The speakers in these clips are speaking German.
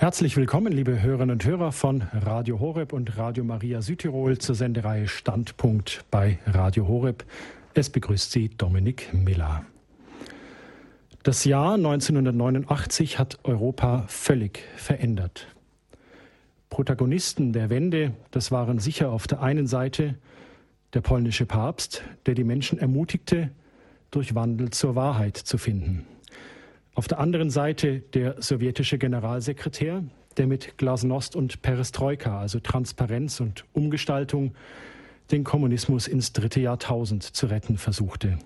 Herzlich willkommen, liebe Hörerinnen und Hörer von Radio Horeb und Radio Maria Südtirol zur Sendereihe Standpunkt bei Radio Horeb. Es begrüßt Sie Dominik Miller. Das Jahr 1989 hat Europa völlig verändert. Protagonisten der Wende, das waren sicher auf der einen Seite der polnische Papst, der die Menschen ermutigte, durch Wandel zur Wahrheit zu finden. Auf der anderen Seite der sowjetische Generalsekretär, der mit Glasnost und Perestroika, also Transparenz und Umgestaltung, den Kommunismus ins dritte Jahrtausend zu retten versuchte.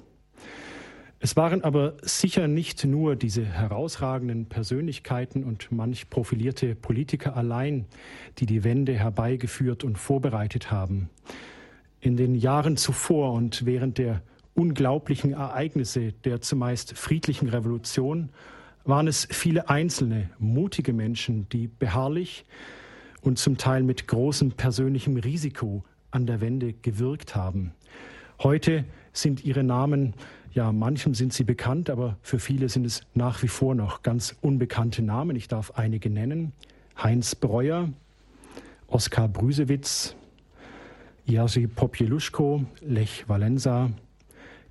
Es waren aber sicher nicht nur diese herausragenden Persönlichkeiten und manch profilierte Politiker allein, die die Wende herbeigeführt und vorbereitet haben. In den Jahren zuvor und während der unglaublichen Ereignisse der zumeist friedlichen Revolution waren es viele einzelne, mutige Menschen, die beharrlich und zum Teil mit großem persönlichem Risiko an der Wende gewirkt haben. Heute sind ihre Namen, ja, manchem sind sie bekannt, aber für viele sind es nach wie vor noch ganz unbekannte Namen. Ich darf einige nennen. Heinz Breuer, Oskar Brüsewitz, Jerzy Popieluszko, Lech Walensa,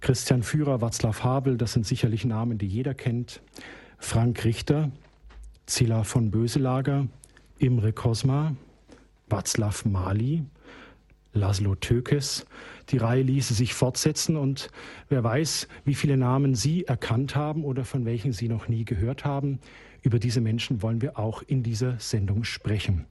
Christian Führer, Václav Havel, das sind sicherlich Namen, die jeder kennt. Frank Richter, Zilla von Böselager, Imre Kosma, Václav Mali, Laszlo Tökes. Die Reihe ließe sich fortsetzen und wer weiß, wie viele Namen Sie erkannt haben oder von welchen Sie noch nie gehört haben. Über diese Menschen wollen wir auch in dieser Sendung sprechen.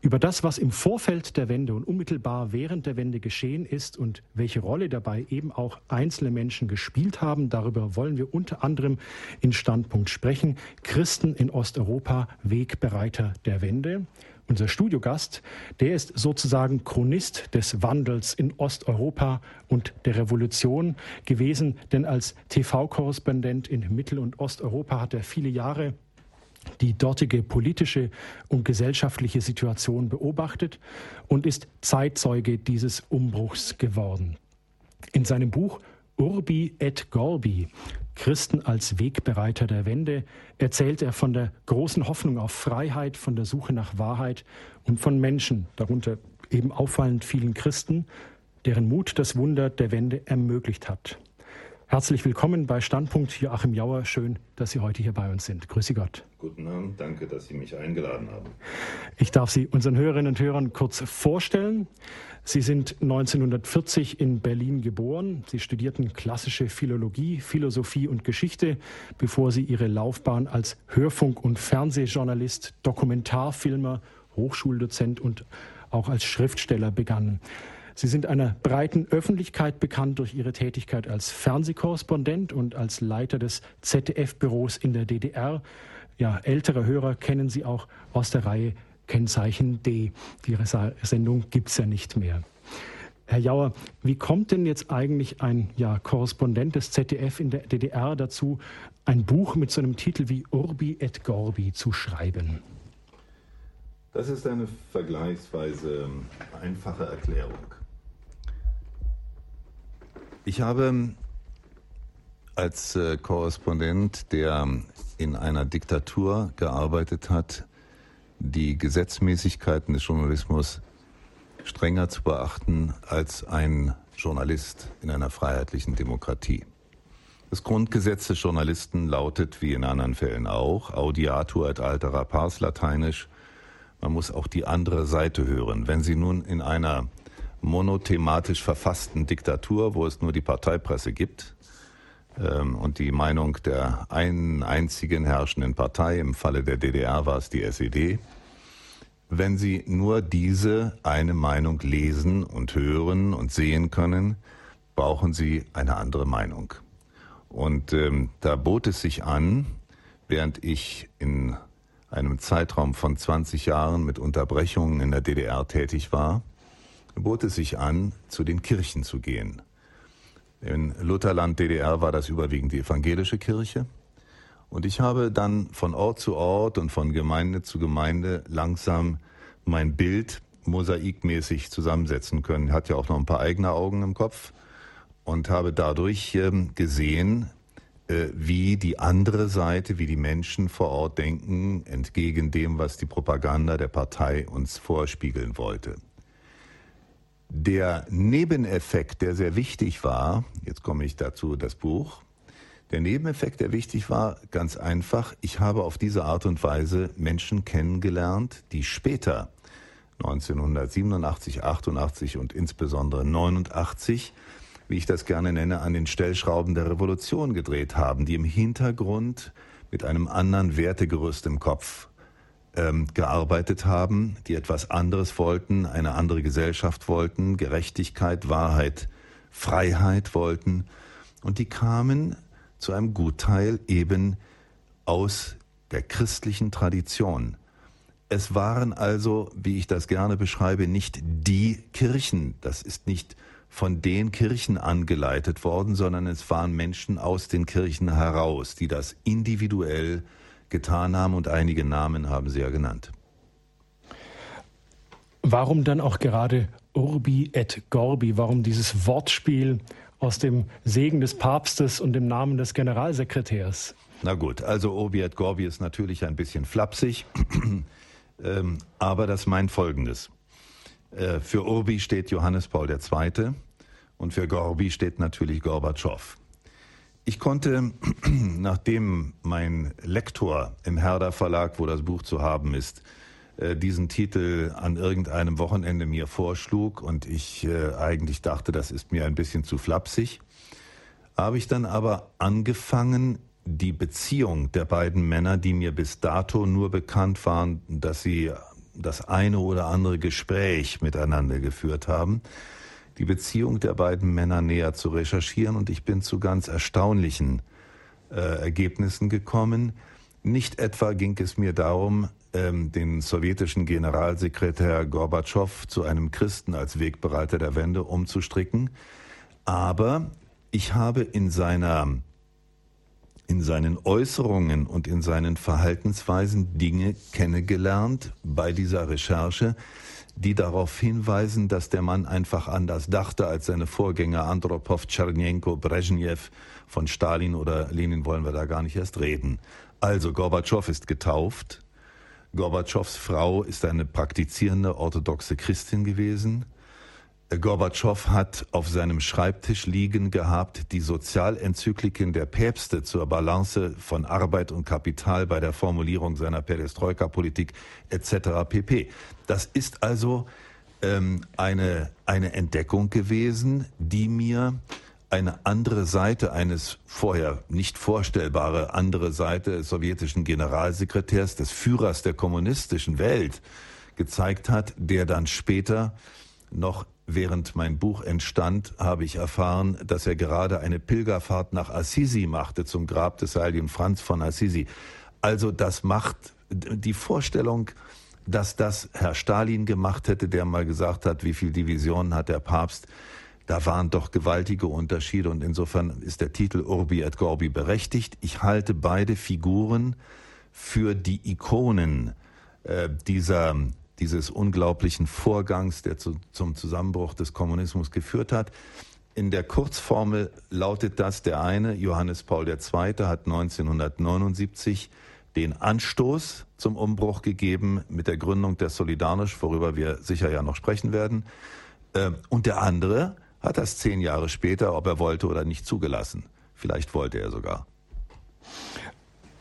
Über das, was im Vorfeld der Wende und unmittelbar während der Wende geschehen ist und welche Rolle dabei eben auch einzelne Menschen gespielt haben, darüber wollen wir unter anderem in Standpunkt sprechen. Christen in Osteuropa, Wegbereiter der Wende. Unser Studiogast, der ist sozusagen Chronist des Wandels in Osteuropa und der Revolution gewesen, denn als TV-Korrespondent in Mittel- und Osteuropa hat er viele Jahre die dortige politische und gesellschaftliche Situation beobachtet und ist Zeitzeuge dieses Umbruchs geworden. In seinem Buch Urbi et Gorbi, Christen als Wegbereiter der Wende, erzählt er von der großen Hoffnung auf Freiheit, von der Suche nach Wahrheit und von Menschen, darunter eben auffallend vielen Christen, deren Mut das Wunder der Wende ermöglicht hat. Herzlich willkommen bei Standpunkt Joachim Jauer. Schön, dass Sie heute hier bei uns sind. Grüße Gott. Guten Abend, danke, dass Sie mich eingeladen haben. Ich darf Sie unseren Hörerinnen und Hörern kurz vorstellen. Sie sind 1940 in Berlin geboren. Sie studierten klassische Philologie, Philosophie und Geschichte, bevor Sie Ihre Laufbahn als Hörfunk- und Fernsehjournalist, Dokumentarfilmer, Hochschuldozent und auch als Schriftsteller begannen. Sie sind einer breiten Öffentlichkeit bekannt durch Ihre Tätigkeit als Fernsehkorrespondent und als Leiter des ZDF-Büros in der DDR. Ja, ältere Hörer kennen Sie auch aus der Reihe Kennzeichen D. Die Sendung gibt es ja nicht mehr. Herr Jauer, wie kommt denn jetzt eigentlich ein ja, Korrespondent des ZDF in der DDR dazu, ein Buch mit so einem Titel wie Urbi et Gorbi zu schreiben? Das ist eine vergleichsweise einfache Erklärung. Ich habe als äh, Korrespondent, der in einer Diktatur gearbeitet hat, die Gesetzmäßigkeiten des Journalismus strenger zu beachten als ein Journalist in einer freiheitlichen Demokratie. Das Grundgesetz des Journalisten lautet, wie in anderen Fällen auch, audiatur et altera pars lateinisch, man muss auch die andere Seite hören. Wenn Sie nun in einer monothematisch verfassten Diktatur, wo es nur die Parteipresse gibt ähm, und die Meinung der einen einzigen herrschenden Partei, im Falle der DDR war es die SED, wenn Sie nur diese eine Meinung lesen und hören und sehen können, brauchen Sie eine andere Meinung. Und ähm, da bot es sich an, während ich in einem Zeitraum von 20 Jahren mit Unterbrechungen in der DDR tätig war, bot es sich an, zu den Kirchen zu gehen. In Lutherland DDR war das überwiegend die evangelische Kirche. Und ich habe dann von Ort zu Ort und von Gemeinde zu Gemeinde langsam mein Bild mosaikmäßig zusammensetzen können. Hat ja auch noch ein paar eigene Augen im Kopf und habe dadurch ähm, gesehen, äh, wie die andere Seite, wie die Menschen vor Ort denken, entgegen dem, was die Propaganda der Partei uns vorspiegeln wollte. Der Nebeneffekt, der sehr wichtig war, jetzt komme ich dazu, das Buch, der Nebeneffekt, der wichtig war, ganz einfach, ich habe auf diese Art und Weise Menschen kennengelernt, die später 1987, 88 und insbesondere 89 wie ich das gerne nenne, an den Stellschrauben der Revolution gedreht haben, die im Hintergrund mit einem anderen Wertegerüst im Kopf ähm, gearbeitet haben, die etwas anderes wollten, eine andere Gesellschaft wollten, Gerechtigkeit, Wahrheit, Freiheit wollten. Und die kamen zu einem Gutteil eben aus der christlichen Tradition. Es waren also, wie ich das gerne beschreibe, nicht die Kirchen. Das ist nicht von den Kirchen angeleitet worden, sondern es waren Menschen aus den Kirchen heraus, die das individuell getan haben und einige Namen haben sie ja genannt. Warum dann auch gerade Urbi et Gorbi? Warum dieses Wortspiel aus dem Segen des Papstes und dem Namen des Generalsekretärs? Na gut, also Urbi et Gorbi ist natürlich ein bisschen flapsig, ähm, aber das meint Folgendes. Äh, für Urbi steht Johannes Paul II. und für Gorbi steht natürlich Gorbatschow. Ich konnte, nachdem mein Lektor im Herder Verlag, wo das Buch zu haben ist, äh, diesen Titel an irgendeinem Wochenende mir vorschlug und ich äh, eigentlich dachte, das ist mir ein bisschen zu flapsig, habe ich dann aber angefangen, die Beziehung der beiden Männer, die mir bis dato nur bekannt waren, dass sie das eine oder andere Gespräch miteinander geführt haben, die Beziehung der beiden Männer näher zu recherchieren und ich bin zu ganz erstaunlichen äh, Ergebnissen gekommen. Nicht etwa ging es mir darum, ähm, den sowjetischen Generalsekretär Gorbatschow zu einem Christen als Wegbereiter der Wende umzustricken, aber ich habe in seiner in seinen Äußerungen und in seinen Verhaltensweisen Dinge kennengelernt bei dieser Recherche, die darauf hinweisen, dass der Mann einfach anders dachte als seine Vorgänger Andropov, Tschernenko, Brezhnev, von Stalin oder Lenin wollen wir da gar nicht erst reden. Also Gorbatschow ist getauft. Gorbatschows Frau ist eine praktizierende orthodoxe Christin gewesen. Gorbatschow hat auf seinem Schreibtisch liegen gehabt die Sozialenzykliken der Päpste zur Balance von Arbeit und Kapital bei der Formulierung seiner Perestroika-Politik etc. pp. Das ist also ähm, eine, eine Entdeckung gewesen, die mir eine andere Seite eines vorher nicht vorstellbare andere Seite des sowjetischen Generalsekretärs, des Führers der kommunistischen Welt gezeigt hat, der dann später noch während mein Buch entstand, habe ich erfahren, dass er gerade eine Pilgerfahrt nach Assisi machte, zum Grab des heiligen Franz von Assisi. Also das macht die Vorstellung, dass das Herr Stalin gemacht hätte, der mal gesagt hat, wie viel Divisionen hat der Papst, da waren doch gewaltige Unterschiede und insofern ist der Titel Urbi et Gorbi berechtigt. Ich halte beide Figuren für die Ikonen äh, dieser dieses unglaublichen Vorgangs, der zu, zum Zusammenbruch des Kommunismus geführt hat. In der Kurzformel lautet das, der eine, Johannes Paul II., hat 1979 den Anstoß zum Umbruch gegeben mit der Gründung der Solidarność, worüber wir sicher ja noch sprechen werden. Ähm, und der andere hat das zehn Jahre später, ob er wollte oder nicht, zugelassen. Vielleicht wollte er sogar.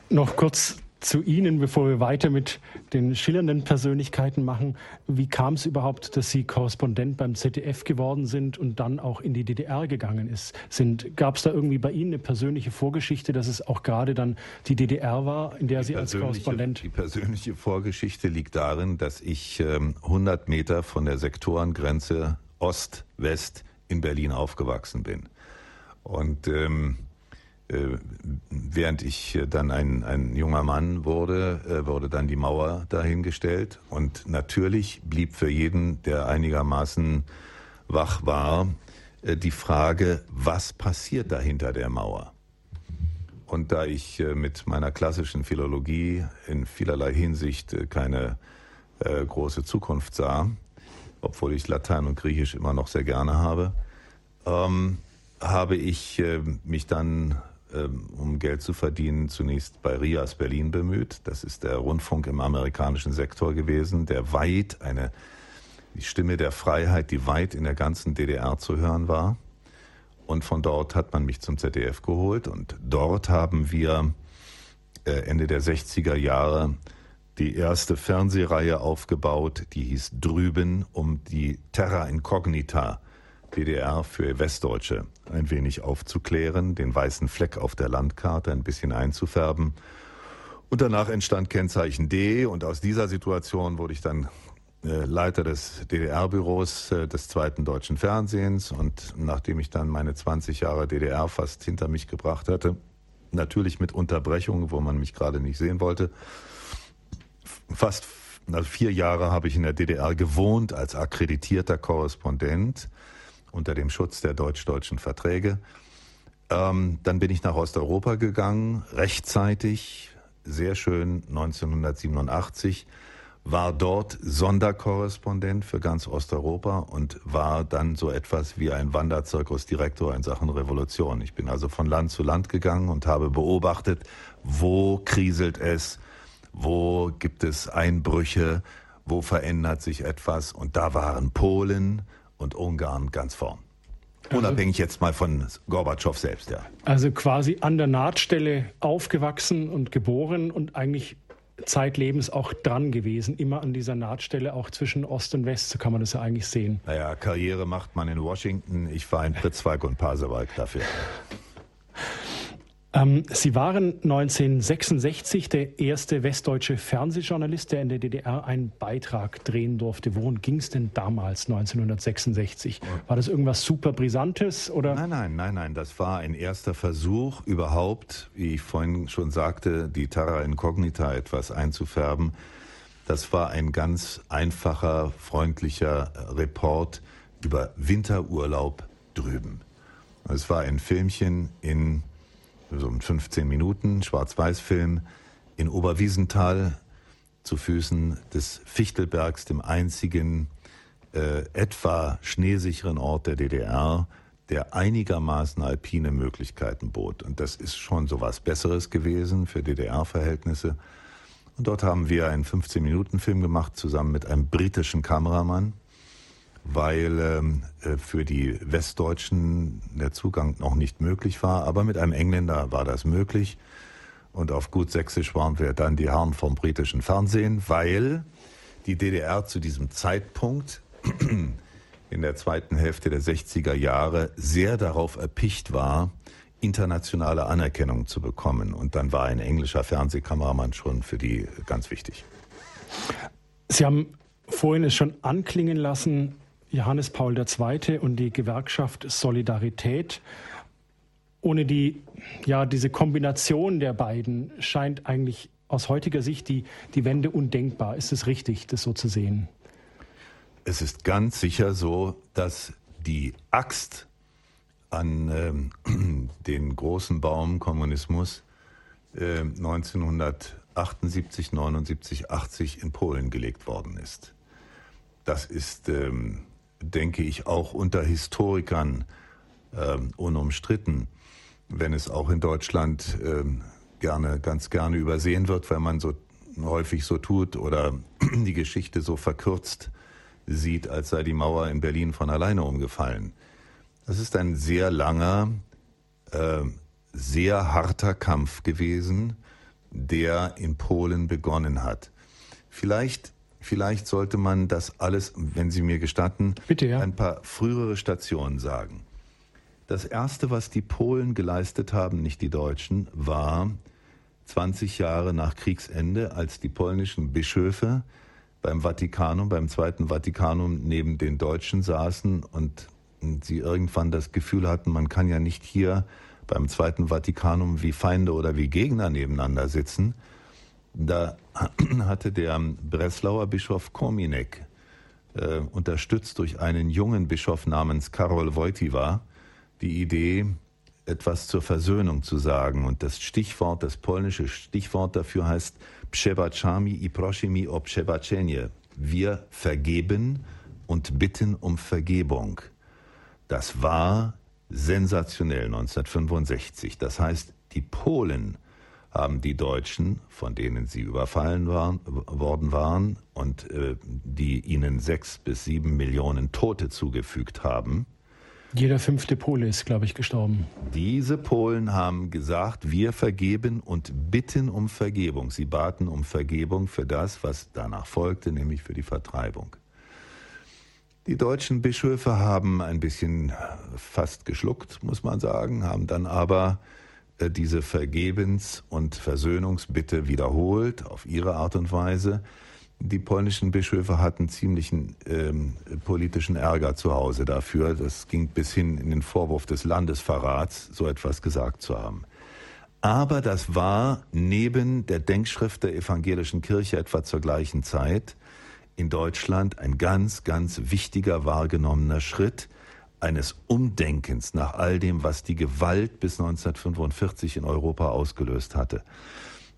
Noch kurz zu Ihnen, bevor wir weiter mit den schillernden Persönlichkeiten machen. Wie kam es überhaupt, dass Sie Korrespondent beim ZDF geworden sind und dann auch in die DDR gegangen ist? sind? Gab es da irgendwie bei Ihnen eine persönliche Vorgeschichte, dass es auch gerade dann die DDR war, in der die Sie als Korrespondent... Die persönliche Vorgeschichte liegt darin, dass ich ähm, 100 Meter von der Sektorengrenze Ost-West in Berlin aufgewachsen bin. Und... Ähm, äh, während ich äh, dann ein, ein junger Mann wurde, äh, wurde dann die Mauer dahingestellt. Und natürlich blieb für jeden, der einigermaßen wach war, die Frage, was passiert da hinter der Mauer? Und da ich mit meiner klassischen Philologie in vielerlei Hinsicht keine große Zukunft sah, obwohl ich Latein und Griechisch immer noch sehr gerne habe, ähm, habe ich mich dann um Geld zu verdienen, zunächst bei RIAS Berlin bemüht. Das ist der Rundfunk im amerikanischen Sektor gewesen, der weit eine, die Stimme der Freiheit, die weit in der ganzen DDR zu hören war. Und von dort hat man mich zum ZDF geholt und dort haben wir äh, Ende der 60er Jahre die erste Fernsehreihe aufgebaut, die hieß Drüben, um die Terra Incognita DDR für Westdeutsche. Ein wenig aufzuklären, den weißen Fleck auf der Landkarte ein bisschen einzufärben. Und danach entstand Kennzeichen D. Und aus dieser Situation wurde ich dann äh, Leiter des DDR-Büros äh, des zweiten deutschen Fernsehens. Und nachdem ich dann meine 20 Jahre DDR fast hinter mich gebracht hatte, natürlich mit Unterbrechungen, wo man mich gerade nicht sehen wollte, fast also vier Jahre habe ich in der DDR gewohnt als akkreditierter Korrespondent unter dem Schutz der deutsch-deutschen Verträge. Ähm, dann bin ich nach Osteuropa gegangen, rechtzeitig, sehr schön, 1987, war dort Sonderkorrespondent für ganz Osteuropa und war dann so etwas wie ein Wanderzirkusdirektor in Sachen Revolution. Ich bin also von Land zu Land gegangen und habe beobachtet, wo kriselt es, wo gibt es Einbrüche, wo verändert sich etwas. Und da waren Polen, und Ungarn ganz vorn. Also Unabhängig jetzt mal von Gorbatschow selbst, ja. Also quasi an der Nahtstelle aufgewachsen und geboren und eigentlich zeitlebens auch dran gewesen, immer an dieser Nahtstelle, auch zwischen Ost und West, so kann man das ja eigentlich sehen. Naja, Karriere macht man in Washington, ich war in Pritzwalk und Pasewalk dafür. Ähm, Sie waren 1966 der erste westdeutsche Fernsehjournalist, der in der DDR einen Beitrag drehen durfte. Worum ging es denn damals 1966? War das irgendwas super Brisantes oder? Nein, nein, nein, nein. Das war ein erster Versuch überhaupt, wie ich vorhin schon sagte, die Terra Incognita etwas einzufärben. Das war ein ganz einfacher, freundlicher Report über Winterurlaub drüben. Es war ein Filmchen in so ein 15 Minuten Schwarz-Weiß-Film in Oberwiesenthal zu Füßen des Fichtelbergs, dem einzigen äh, etwa schneesicheren Ort der DDR, der einigermaßen alpine Möglichkeiten bot. Und das ist schon so was Besseres gewesen für DDR-Verhältnisse. Und dort haben wir einen 15-Minuten-Film gemacht, zusammen mit einem britischen Kameramann weil ähm, äh, für die Westdeutschen der Zugang noch nicht möglich war. Aber mit einem Engländer war das möglich. Und auf gut Sächsisch waren wir dann die Herren vom britischen Fernsehen, weil die DDR zu diesem Zeitpunkt in der zweiten Hälfte der 60er Jahre sehr darauf erpicht war, internationale Anerkennung zu bekommen. Und dann war ein englischer Fernsehkameramann schon für die ganz wichtig. Sie haben vorhin es schon anklingen lassen, Johannes Paul II. und die Gewerkschaft Solidarität. Ohne die, ja, diese Kombination der beiden scheint eigentlich aus heutiger Sicht die, die Wende undenkbar. Ist es richtig, das so zu sehen? Es ist ganz sicher so, dass die Axt an ähm, den großen Baum Kommunismus äh, 1978, 79, 80 in Polen gelegt worden ist. Das ist ähm, denke ich, auch unter Historikern äh, unumstritten, wenn es auch in Deutschland äh, gerne, ganz gerne übersehen wird, weil man so häufig so tut oder die Geschichte so verkürzt sieht, als sei die Mauer in Berlin von alleine umgefallen. Das ist ein sehr langer, äh, sehr harter Kampf gewesen, der in Polen begonnen hat. Vielleicht Vielleicht sollte man das alles, wenn Sie mir gestatten, Bitte, ja. ein paar frühere Stationen sagen. Das Erste, was die Polen geleistet haben, nicht die Deutschen, war 20 Jahre nach Kriegsende, als die polnischen Bischöfe beim Vatikanum, beim Zweiten Vatikanum neben den Deutschen saßen und sie irgendwann das Gefühl hatten, man kann ja nicht hier beim Zweiten Vatikanum wie Feinde oder wie Gegner nebeneinander sitzen, da hatte der Breslauer Bischof Kominek, äh, unterstützt durch einen jungen Bischof namens Karol Wojtyła, die Idee, etwas zur Versöhnung zu sagen. Und das Stichwort, das polnische Stichwort dafür heißt Przebaczami i prosimy o przebaczenie. Wir vergeben und bitten um Vergebung. Das war sensationell 1965. Das heißt, Die Polen haben die Deutschen, von denen sie überfallen waren, worden waren und äh, die ihnen sechs bis sieben Millionen Tote zugefügt haben. Jeder fünfte Pole ist, glaube ich, gestorben. Diese Polen haben gesagt, wir vergeben und bitten um Vergebung. Sie baten um Vergebung für das, was danach folgte, nämlich für die Vertreibung. Die deutschen Bischöfe haben ein bisschen fast geschluckt, muss man sagen, haben dann aber äh, diese Vergebens- und Versöhnungsbitte wiederholt auf ihre Art und Weise. Die polnischen Bischöfe hatten ziemlichen ähm, politischen Ärger zu Hause dafür. Das ging bis hin in den Vorwurf des Landesverrats, so etwas gesagt zu haben. Aber das war neben der Denkschrift der evangelischen Kirche etwa zur gleichen Zeit in Deutschland ein ganz, ganz wichtiger wahrgenommener Schritt, eines Umdenkens nach all dem, was die Gewalt bis 1945 in Europa ausgelöst hatte.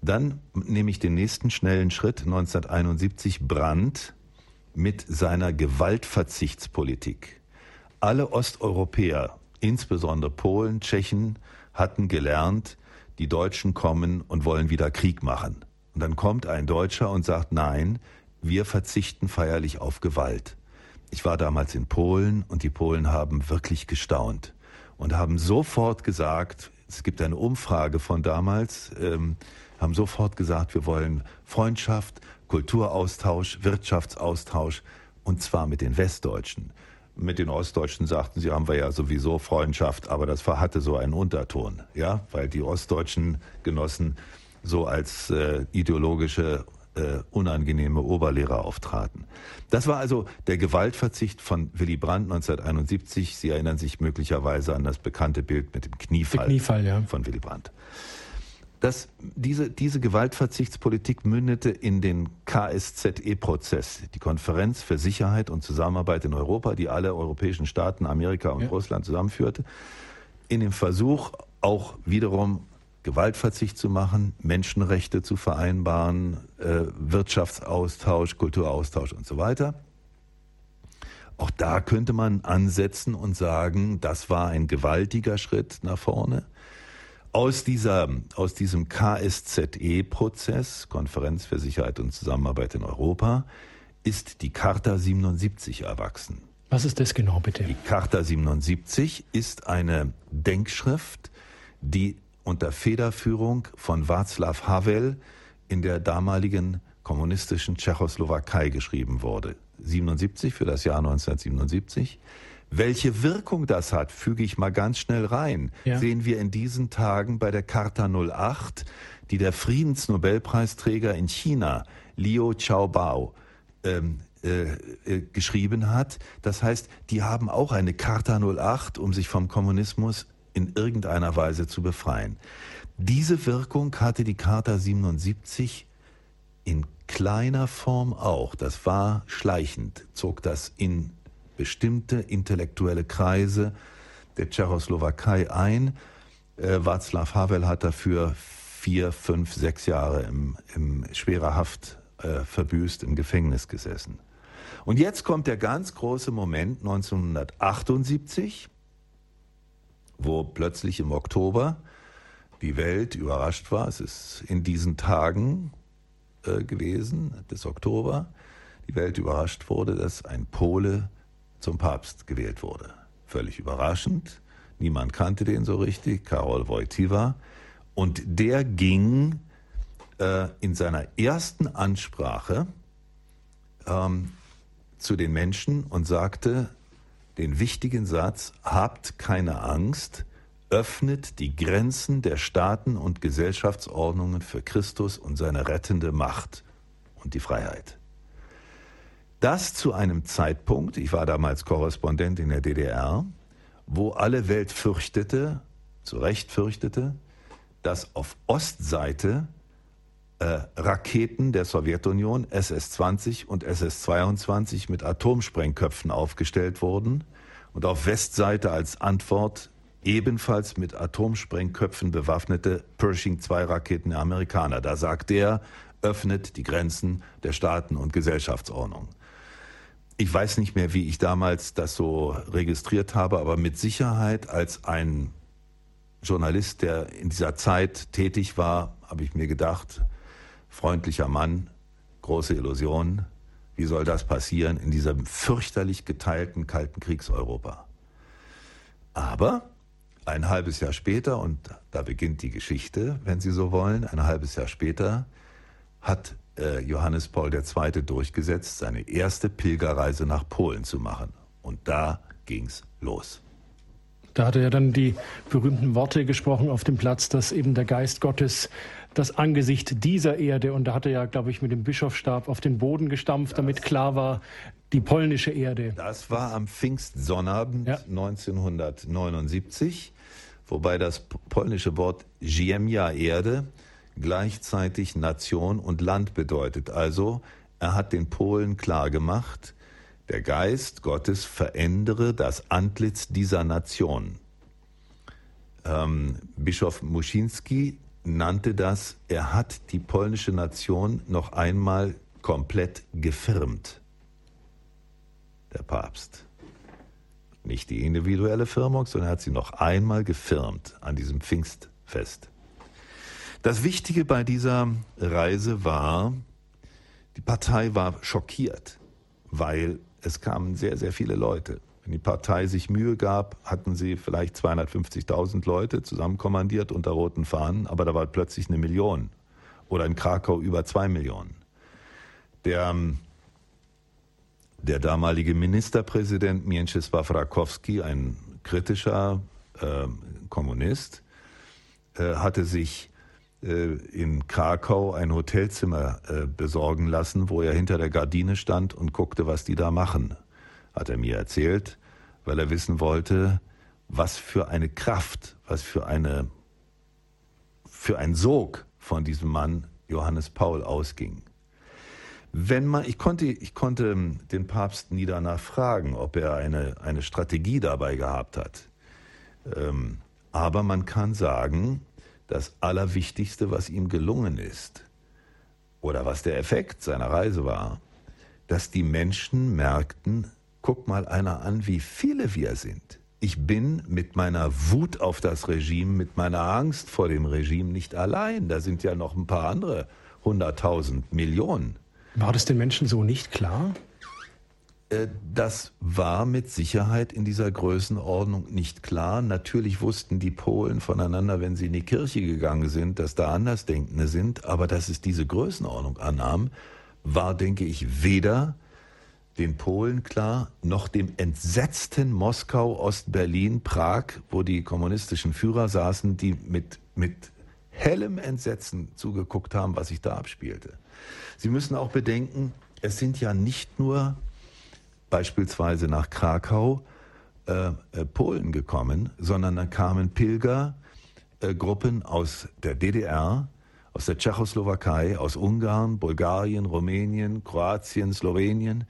Dann nehme ich den nächsten schnellen Schritt, 1971 Brandt mit seiner Gewaltverzichtspolitik. Alle Osteuropäer, insbesondere Polen, Tschechen, hatten gelernt, die Deutschen kommen und wollen wieder Krieg machen. Und dann kommt ein Deutscher und sagt, nein, wir verzichten feierlich auf Gewalt. Ich war damals in Polen und die Polen haben wirklich gestaunt und haben sofort gesagt, es gibt eine Umfrage von damals, ähm, haben sofort gesagt, wir wollen Freundschaft, Kulturaustausch, Wirtschaftsaustausch und zwar mit den Westdeutschen. Mit den Ostdeutschen sagten sie, haben wir ja sowieso Freundschaft, aber das hatte so einen Unterton, ja, weil die Ostdeutschen Genossen so als äh, ideologische äh, unangenehme Oberlehrer auftraten. Das war also der Gewaltverzicht von Willy Brandt 1971. Sie erinnern sich möglicherweise an das bekannte Bild mit dem Kniefall, Kniefall ja. von Willy Brandt. Das, diese, diese Gewaltverzichtspolitik mündete in den KSZE-Prozess, die Konferenz für Sicherheit und Zusammenarbeit in Europa, die alle europäischen Staaten, Amerika und ja. Russland zusammenführte, in dem Versuch, auch wiederum Gewaltverzicht zu machen, Menschenrechte zu vereinbaren, äh, Wirtschaftsaustausch, Kulturaustausch und so weiter. Auch da könnte man ansetzen und sagen, das war ein gewaltiger Schritt nach vorne. Aus, dieser, aus diesem KSZE-Prozess, Konferenz für Sicherheit und Zusammenarbeit in Europa, ist die Charta 77 erwachsen. Was ist das genau, bitte? Die Charta 77 ist eine Denkschrift, die unter Federführung von Václav Havel in der damaligen kommunistischen Tschechoslowakei geschrieben wurde. 77 für das Jahr 1977. Welche Wirkung das hat, füge ich mal ganz schnell rein. Ja. Sehen wir in diesen Tagen bei der Charta 08, die der Friedensnobelpreisträger in China, Liu Xiaobao, ähm, äh, äh, geschrieben hat. Das heißt, die haben auch eine Charta 08, um sich vom Kommunismus in irgendeiner Weise zu befreien. Diese Wirkung hatte die Charta 77 in kleiner Form auch. Das war schleichend, zog das in bestimmte intellektuelle Kreise der Tschechoslowakei ein. Äh, Václav Havel hat dafür vier, fünf, sechs Jahre im, im schwerer Haft äh, verbüßt, im Gefängnis gesessen. Und jetzt kommt der ganz große Moment 1978 wo plötzlich im Oktober die Welt überrascht war. Es ist in diesen Tagen äh, gewesen, des Oktober, die Welt überrascht wurde, dass ein Pole zum Papst gewählt wurde. Völlig überraschend. Niemand kannte den so richtig, Karol Wojtyła. Und der ging äh, in seiner ersten Ansprache ähm, zu den Menschen und sagte, den wichtigen Satz, habt keine Angst, öffnet die Grenzen der Staaten und Gesellschaftsordnungen für Christus und seine rettende Macht und die Freiheit. Das zu einem Zeitpunkt, ich war damals Korrespondent in der DDR, wo alle Welt fürchtete, zu Recht fürchtete, dass auf Ostseite äh, Raketen der Sowjetunion SS-20 und SS-22 mit Atomsprengköpfen aufgestellt wurden und auf Westseite als Antwort ebenfalls mit Atomsprengköpfen bewaffnete Pershing-2-Raketen der Amerikaner. Da sagt er, öffnet die Grenzen der Staaten- und Gesellschaftsordnung. Ich weiß nicht mehr, wie ich damals das so registriert habe, aber mit Sicherheit als ein Journalist, der in dieser Zeit tätig war, habe ich mir gedacht, freundlicher Mann, große Illusion. Wie soll das passieren in diesem fürchterlich geteilten Kalten Kriegseuropa? Aber ein halbes Jahr später, und da beginnt die Geschichte, wenn Sie so wollen, ein halbes Jahr später hat äh, Johannes Paul II. durchgesetzt, seine erste Pilgerreise nach Polen zu machen. Und da ging's los. Da hat er dann die berühmten Worte gesprochen auf dem Platz, dass eben der Geist Gottes das Angesicht dieser Erde, und da hat er ja, glaube ich, mit dem Bischofsstab auf den Boden gestampft, damit klar war, die polnische Erde. Das war am Pfingstsonnabend ja. 1979, wobei das polnische Wort Ziemia Erde gleichzeitig Nation und Land bedeutet. Also er hat den Polen klar gemacht, der Geist Gottes verändere das Antlitz dieser Nation. Ähm, Bischof Muschinski nannte das, er hat die polnische Nation noch einmal komplett gefirmt. Der Papst. Nicht die individuelle Firmung, sondern er hat sie noch einmal gefirmt an diesem Pfingstfest. Das Wichtige bei dieser Reise war, die Partei war schockiert, weil es kamen sehr, sehr viele Leute. Wenn die Partei sich Mühe gab, hatten sie vielleicht 250.000 Leute zusammenkommandiert unter roten Fahnen, aber da war plötzlich eine Million. Oder in Krakau über zwei Millionen. Der, der damalige Ministerpräsident Mieczysław Rakowski, ein kritischer äh, Kommunist, äh, hatte sich äh, in Krakau ein Hotelzimmer äh, besorgen lassen, wo er hinter der Gardine stand und guckte, was die da machen, hat er mir erzählt, weil er wissen wollte, was für eine Kraft, was für eine für ein Sog von diesem Mann Johannes Paul ausging. Wenn man, ich konnte, ich konnte den Papst nie danach fragen, ob er eine, eine Strategie dabei gehabt hat. Ähm, aber man kann sagen, das Allerwichtigste, was ihm gelungen ist, oder was der Effekt seiner Reise war, dass die Menschen merkten, guck mal einer an, wie viele wir sind. Ich bin mit meiner Wut auf das Regime, mit meiner Angst vor dem Regime nicht allein. Da sind ja noch ein paar andere hunderttausend Millionen. War das den Menschen so nicht klar? Äh, das war mit Sicherheit in dieser Größenordnung nicht klar. Natürlich wussten die Polen voneinander, wenn sie in die Kirche gegangen sind, dass da Andersdenkende sind, aber dass es diese Größenordnung annahm, war, denke ich, weder den Polen klar, noch dem entsetzten Moskau, Ostberlin, Prag, wo die kommunistischen Führer saßen, die mit, mit hellem Entsetzen zugeguckt haben, was sich da abspielte. Sie müssen auch bedenken, es sind ja nicht nur beispielsweise nach Krakau äh, äh, Polen gekommen, sondern dann kamen Pilgergruppen äh, aus der DDR, aus der Tschechoslowakei, aus Ungarn, Bulgarien, Rumänien, Kroatien, Slowenien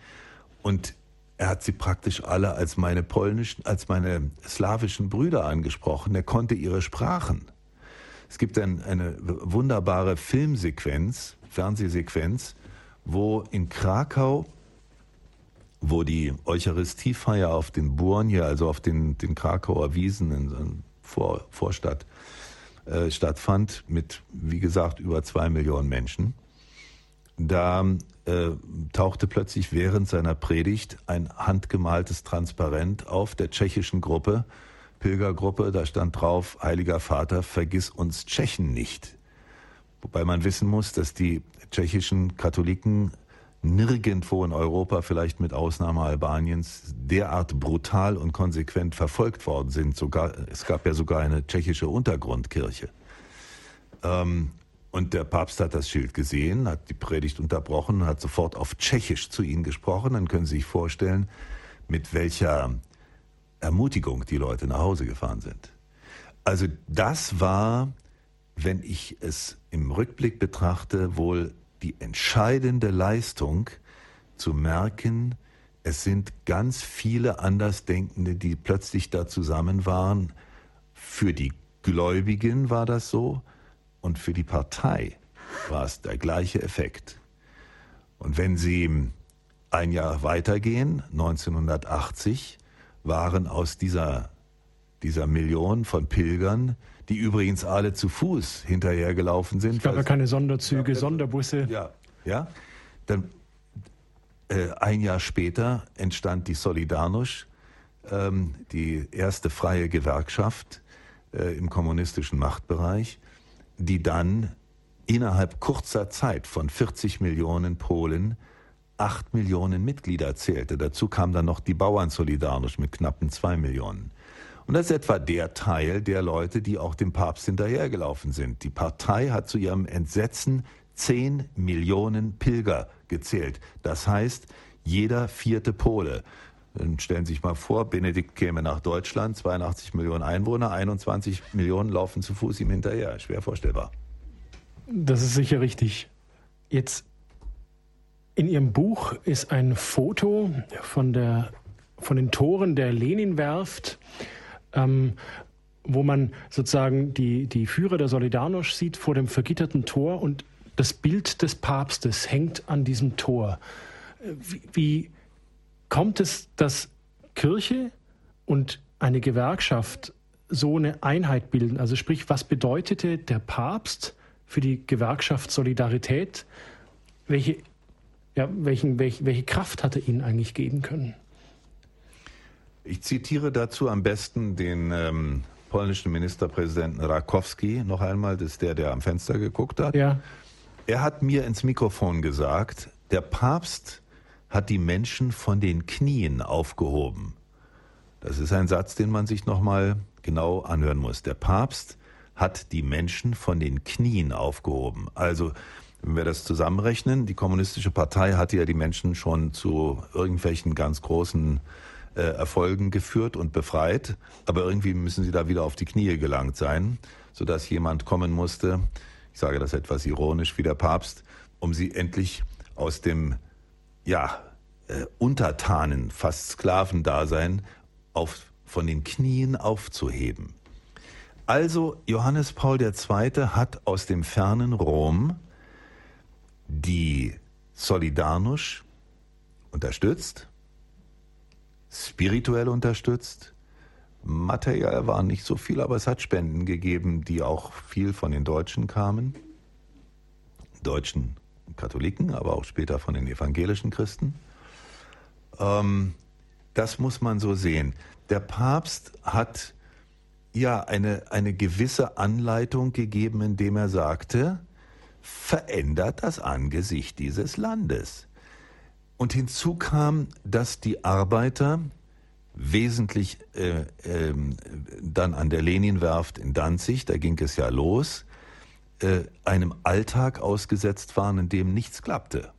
und er hat sie praktisch alle als meine polnischen, als meine slawischen Brüder angesprochen. Er konnte ihre Sprachen. Es gibt ein, eine wunderbare Filmsequenz, Fernsehsequenz, wo in Krakau wo die Eucharistiefeier auf den Burnie, also auf den, den Krakauer Wiesen in, in Vor, Vorstadt, äh, stattfand, mit, wie gesagt, über zwei Millionen Menschen. Da äh, tauchte plötzlich während seiner Predigt ein handgemaltes Transparent auf der tschechischen Gruppe, Pilgergruppe, da stand drauf, Heiliger Vater, vergiss uns Tschechen nicht. Wobei man wissen muss, dass die tschechischen Katholiken nirgendwo in Europa, vielleicht mit Ausnahme Albaniens, derart brutal und konsequent verfolgt worden sind. Sogar, es gab ja sogar eine tschechische Untergrundkirche. Ähm, und der Papst hat das Schild gesehen, hat die Predigt unterbrochen, hat sofort auf Tschechisch zu ihnen gesprochen. Dann können Sie sich vorstellen, mit welcher Ermutigung die Leute nach Hause gefahren sind. Also das war, wenn ich es im Rückblick betrachte, wohl die entscheidende Leistung zu merken, es sind ganz viele Andersdenkende, die plötzlich da zusammen waren. Für die Gläubigen war das so und für die Partei war es der gleiche Effekt. Und wenn Sie ein Jahr weitergehen, 1980, waren aus dieser dieser Millionen von Pilgern, die übrigens alle zu Fuß hinterhergelaufen sind. Es gab ja keine Sonderzüge, ja, Sonderbusse. Ja, ja. Dann äh, ein Jahr später entstand die Solidarność, ähm, die erste freie Gewerkschaft äh, im kommunistischen Machtbereich, die dann innerhalb kurzer Zeit von 40 Millionen Polen 8 Millionen Mitglieder zählte. Dazu kam dann noch die Bauern-Solidarność mit knappen 2 Millionen. Und das ist etwa der Teil der Leute, die auch dem Papst hinterhergelaufen sind. Die Partei hat zu ihrem Entsetzen 10 Millionen Pilger gezählt. Das heißt, jeder vierte Pole. Dann stellen Sie sich mal vor, Benedikt käme nach Deutschland, 82 Millionen Einwohner, 21 Millionen laufen zu Fuß ihm hinterher. Schwer vorstellbar. Das ist sicher richtig. Jetzt in Ihrem Buch ist ein Foto von, der, von den Toren der Leninwerft, ähm, wo man sozusagen die, die Führer der Solidarność sieht vor dem vergitterten Tor und das Bild des Papstes hängt an diesem Tor. Wie, wie kommt es, dass Kirche und eine Gewerkschaft so eine Einheit bilden? Also sprich, was bedeutete der Papst für die Gewerkschaft Solidarität? Welche, ja, welchen, welche, welche Kraft hat er ihnen eigentlich geben können? Ich zitiere dazu am besten den ähm, polnischen Ministerpräsidenten Rakowski noch einmal, das ist der, der am Fenster geguckt hat. Ja. Er hat mir ins Mikrofon gesagt, der Papst hat die Menschen von den Knien aufgehoben. Das ist ein Satz, den man sich noch mal genau anhören muss. Der Papst hat die Menschen von den Knien aufgehoben. Also, wenn wir das zusammenrechnen, die kommunistische Partei hatte ja die Menschen schon zu irgendwelchen ganz großen äh, Erfolgen geführt und befreit, aber irgendwie müssen sie da wieder auf die Knie gelangt sein, sodass jemand kommen musste, ich sage das etwas ironisch wie der Papst, um sie endlich aus dem ja, äh, Untertanen, fast Sklavendasein auf, von den Knien aufzuheben. Also Johannes Paul II. hat aus dem fernen Rom die Solidarność unterstützt, spirituell unterstützt, materiell war nicht so viel, aber es hat Spenden gegeben, die auch viel von den Deutschen kamen, deutschen Katholiken, aber auch später von den evangelischen Christen. Ähm, das muss man so sehen. Der Papst hat ja eine, eine gewisse Anleitung gegeben, indem er sagte, verändert das Angesicht dieses Landes. Und hinzu kam, dass die Arbeiter wesentlich äh, äh, dann an der Leninwerft in Danzig, da ging es ja los, äh, einem Alltag ausgesetzt waren, in dem nichts klappte.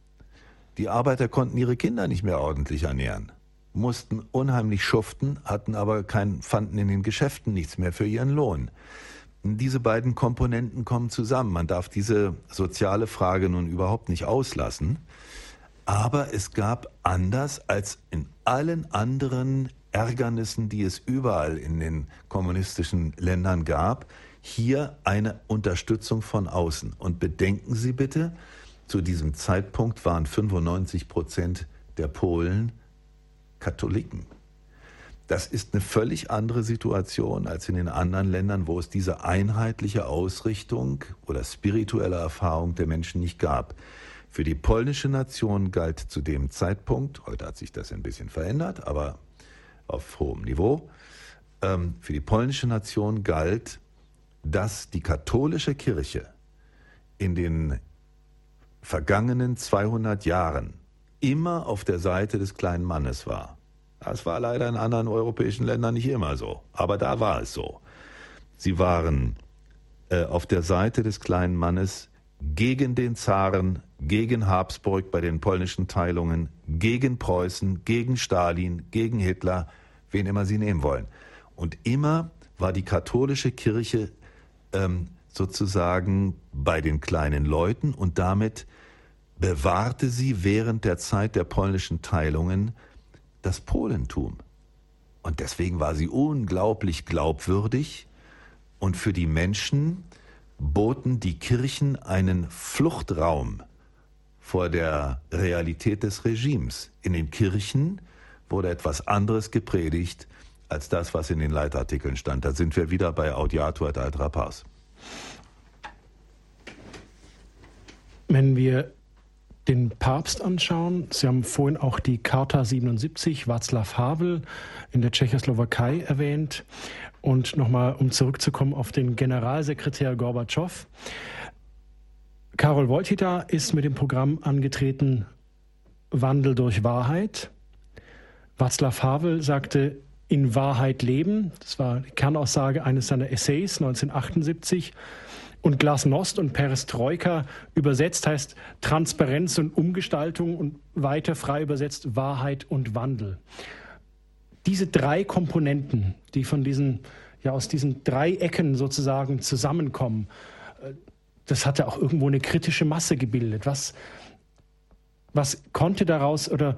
Die Arbeiter konnten ihre Kinder nicht mehr ordentlich ernähren, mussten unheimlich schuften, hatten aber kein, fanden in den Geschäften nichts mehr für ihren Lohn. Diese beiden Komponenten kommen zusammen. Man darf diese soziale Frage nun überhaupt nicht auslassen. Aber es gab anders als in allen anderen Ärgernissen, die es überall in den kommunistischen Ländern gab, hier eine Unterstützung von außen. Und bedenken Sie bitte, zu diesem Zeitpunkt waren 95 Prozent der Polen Katholiken. Das ist eine völlig andere Situation als in den anderen Ländern, wo es diese einheitliche Ausrichtung oder spirituelle Erfahrung der Menschen nicht gab. Für die polnische Nation galt zu dem Zeitpunkt, heute hat sich das ein bisschen verändert, aber auf hohem Niveau, ähm, für die polnische Nation galt, dass die katholische Kirche in den vergangenen 200 Jahren immer auf der Seite des kleinen Mannes war. Das war leider in anderen europäischen Ländern nicht immer so, aber da war es so. Sie waren äh, auf der Seite des kleinen Mannes gegen den Zaren, gegen Habsburg bei den polnischen Teilungen, gegen Preußen, gegen Stalin, gegen Hitler, wen immer sie nehmen wollen. Und immer war die katholische Kirche ähm, sozusagen bei den kleinen Leuten und damit bewahrte sie während der Zeit der polnischen Teilungen das Polentum. Und deswegen war sie unglaublich glaubwürdig und für die Menschen boten die Kirchen einen Fluchtraum vor der Realität des Regimes. In den Kirchen wurde etwas anderes gepredigt als das, was in den Leitartikeln stand. Da sind wir wieder bei Audiatur et altra pars. Wenn wir den Papst anschauen, Sie haben vorhin auch die Charta 77, Václav Havel in der Tschechoslowakei erwähnt. Und nochmal, um zurückzukommen auf den Generalsekretär Gorbatschow. Karol Wojtyla ist mit dem Programm angetreten Wandel durch Wahrheit. Václav Havel sagte in Wahrheit leben. Das war die Kernaussage eines seiner Essays 1978. Und Glasnost und Perestroika übersetzt heißt Transparenz und Umgestaltung und weiter frei übersetzt Wahrheit und Wandel. Diese drei Komponenten, die von diesen, ja, aus diesen drei Ecken sozusagen zusammenkommen, äh, das hat ja auch irgendwo eine kritische Masse gebildet. Was, was konnte daraus oder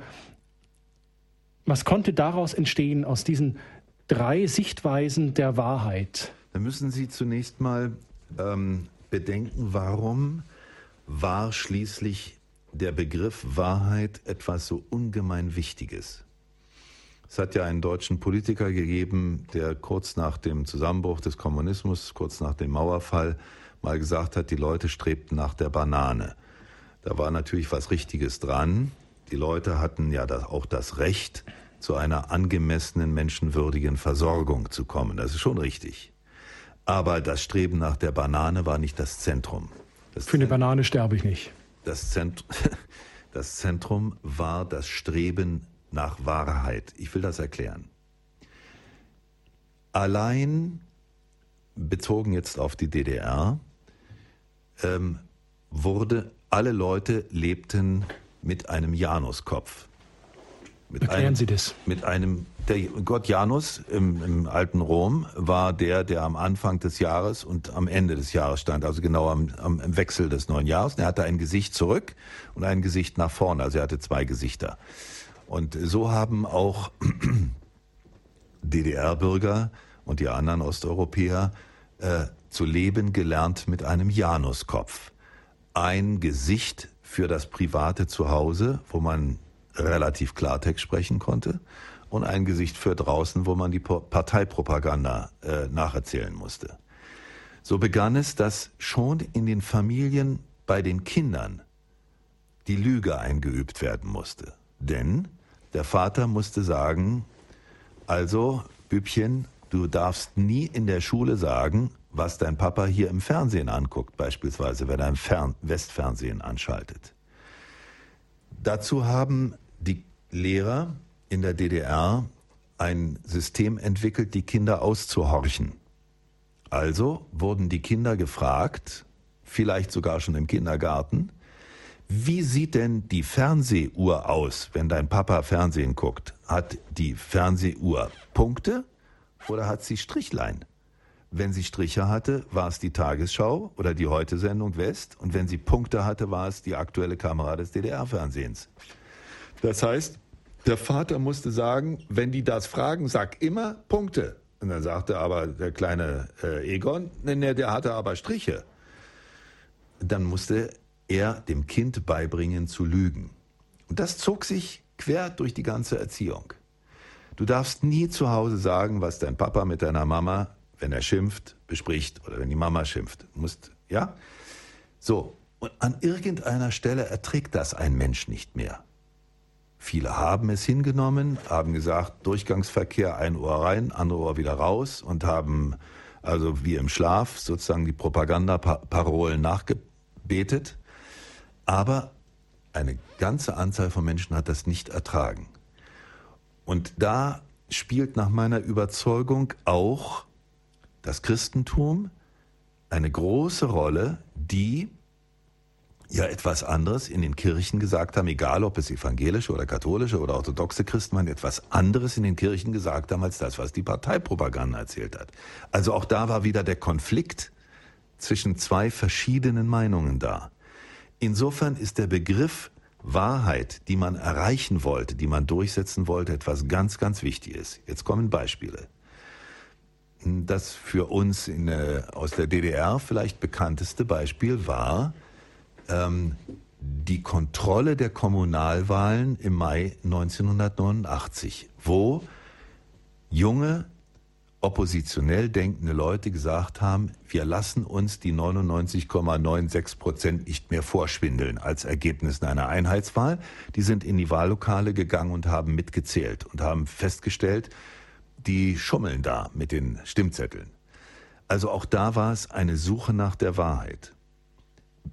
was konnte daraus entstehen aus diesen drei Sichtweisen der Wahrheit? Da müssen Sie zunächst mal ähm, bedenken, warum war schließlich der Begriff Wahrheit etwas so ungemein Wichtiges. Es hat ja einen deutschen Politiker gegeben, der kurz nach dem Zusammenbruch des Kommunismus, kurz nach dem Mauerfall, mal gesagt hat, die Leute strebten nach der Banane. Da war natürlich was Richtiges dran. Die Leute hatten ja auch das Recht, zu einer angemessenen, menschenwürdigen Versorgung zu kommen. Das ist schon richtig. Aber das Streben nach der Banane war nicht das Zentrum. Das Für eine Banane sterbe ich nicht. Das, Zent das Zentrum war das Streben nach Wahrheit. Ich will das erklären. Allein bezogen jetzt auf die DDR ähm, wurde, alle Leute lebten mit einem Januskopf. Mit Erklären einem, Sie das. Mit einem, der Gott Janus im, im, alten Rom war der, der am Anfang des Jahres und am Ende des Jahres stand, also genau am, am Wechsel des neuen Jahres. Er hatte ein Gesicht zurück und ein Gesicht nach vorne, also er hatte zwei Gesichter. Und so haben auch DDR-Bürger und die anderen Osteuropäer äh, zu leben gelernt mit einem Januskopf. Ein Gesicht für das private Zuhause, wo man relativ Klartext sprechen konnte und ein Gesicht für draußen, wo man die Parteipropaganda äh, nacherzählen musste. So begann es, dass schon in den Familien bei den Kindern die Lüge eingeübt werden musste. Denn der Vater musste sagen, also Bübchen, du darfst nie in der Schule sagen, was dein Papa hier im Fernsehen anguckt, beispielsweise, wenn er ein Fern Westfernsehen anschaltet. Dazu haben die Lehrer in der DDR ein System entwickelt, die Kinder auszuhorchen. Also wurden die Kinder gefragt, vielleicht sogar schon im Kindergarten, wie sieht denn die Fernsehuhr aus, wenn dein Papa Fernsehen guckt? Hat die Fernsehuhr Punkte oder hat sie Strichlein? Wenn sie Striche hatte, war es die Tagesschau oder die Heute-Sendung West. Und wenn sie Punkte hatte, war es die aktuelle Kamera des DDR-Fernsehens. Das heißt, der Vater musste sagen, wenn die das fragen, sag immer Punkte. Und dann sagte aber der kleine äh, Egon, nee, der hatte aber Striche. Dann musste er dem Kind beibringen zu lügen. Und das zog sich quer durch die ganze Erziehung. Du darfst nie zu Hause sagen, was dein Papa mit deiner Mama wenn er schimpft, bespricht oder wenn die Mama schimpft. Musst, ja? So. Und an irgendeiner Stelle erträgt das ein Mensch nicht mehr. Viele haben es hingenommen, haben gesagt, Durchgangsverkehr, ein Ohr rein, andere Ohr wieder raus und haben also wie im Schlaf sozusagen die Propagandaparolen nachgebetet. Aber eine ganze Anzahl von Menschen hat das nicht ertragen. Und da spielt nach meiner Überzeugung auch das Christentum eine große Rolle, die ja etwas anderes in den Kirchen gesagt haben, egal ob es evangelische oder katholische oder orthodoxe Christen waren, etwas anderes in den Kirchen gesagt haben als das, was die Parteipropaganda erzählt hat. Also auch da war wieder der Konflikt zwischen zwei verschiedenen Meinungen da. Insofern ist der Begriff Wahrheit, die man erreichen wollte, die man durchsetzen wollte, etwas ganz, ganz Wichtiges. Jetzt kommen Beispiele das für uns in, äh, aus der DDR vielleicht bekannteste Beispiel war ähm, die Kontrolle der Kommunalwahlen im Mai 1989, wo junge oppositionell denkende Leute gesagt haben, wir lassen uns die 99,96 Prozent nicht mehr vorschwindeln als Ergebnis einer Einheitswahl. Die sind in die Wahllokale gegangen und haben mitgezählt und haben festgestellt, die schummeln da mit den Stimmzetteln. Also auch da war es eine Suche nach der Wahrheit.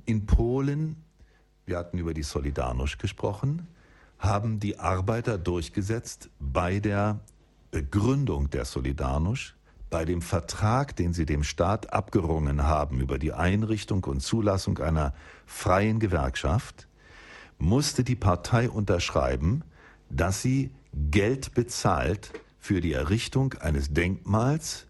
In Polen, wir hatten über die Solidarność gesprochen, haben die Arbeiter durchgesetzt bei der Begründung der Solidarność, bei dem Vertrag, den sie dem Staat abgerungen haben über die Einrichtung und Zulassung einer freien Gewerkschaft, musste die Partei unterschreiben, dass sie Geld bezahlt für die Errichtung eines Denkmals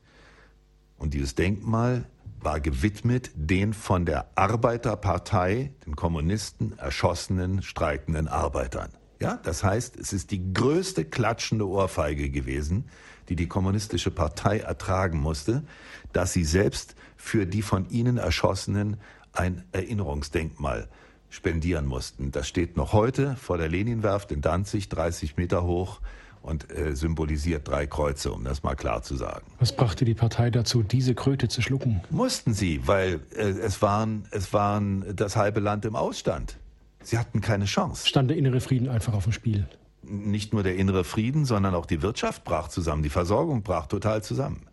und dieses Denkmal war gewidmet den von der Arbeiterpartei, den Kommunisten, erschossenen, streikenden Arbeitern. Ja, das heißt, es ist die größte klatschende Ohrfeige gewesen, die die kommunistische Partei ertragen musste, dass sie selbst für die von ihnen erschossenen ein Erinnerungsdenkmal spendieren mussten. Das steht noch heute vor der Leninwerft in Danzig, 30 Meter hoch und äh, symbolisiert drei Kreuze, um das mal klar zu sagen. Was brachte die Partei dazu, diese Kröte zu schlucken? Mussten sie, weil äh, es, waren, es waren das halbe Land im Ausstand. Sie hatten keine Chance. Stand der innere Frieden einfach auf dem Spiel? Nicht nur der innere Frieden, sondern auch die Wirtschaft brach zusammen, die Versorgung brach total zusammen.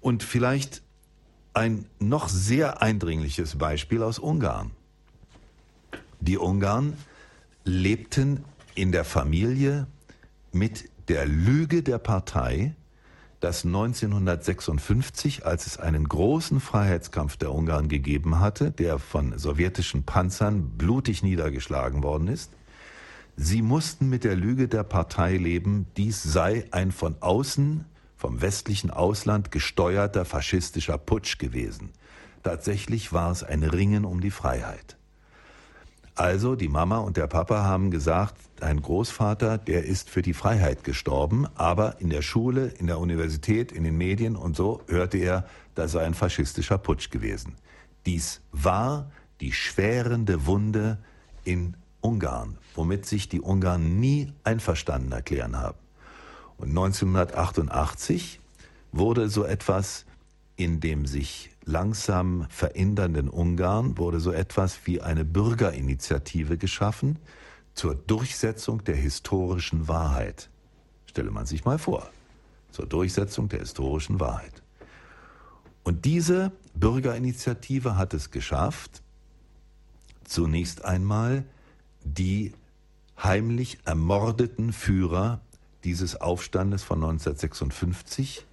Und vielleicht ein noch sehr eindringliches Beispiel aus Ungarn. Die Ungarn lebten in der Familie mit der Lüge der Partei, dass 1956, als es einen großen Freiheitskampf der Ungarn gegeben hatte, der von sowjetischen Panzern blutig niedergeschlagen worden ist, sie mussten mit der Lüge der Partei leben, dies sei ein von außen, vom westlichen Ausland gesteuerter faschistischer Putsch gewesen. Tatsächlich war es ein Ringen um die Freiheit. Also die Mama und der Papa haben gesagt, dein Großvater, der ist für die Freiheit gestorben, aber in der Schule, in der Universität, in den Medien und so hörte er, das sei ein faschistischer Putsch gewesen. Dies war die schwerende Wunde in Ungarn, womit sich die Ungarn nie einverstanden erklären haben. Und 1988 wurde so etwas in dem sich langsam verändernden Ungarn wurde so etwas wie eine Bürgerinitiative geschaffen zur Durchsetzung der historischen Wahrheit. Stelle man sich mal vor, zur Durchsetzung der historischen Wahrheit. Und diese Bürgerinitiative hat es geschafft, zunächst einmal die heimlich ermordeten Führer dieses Aufstandes von 1956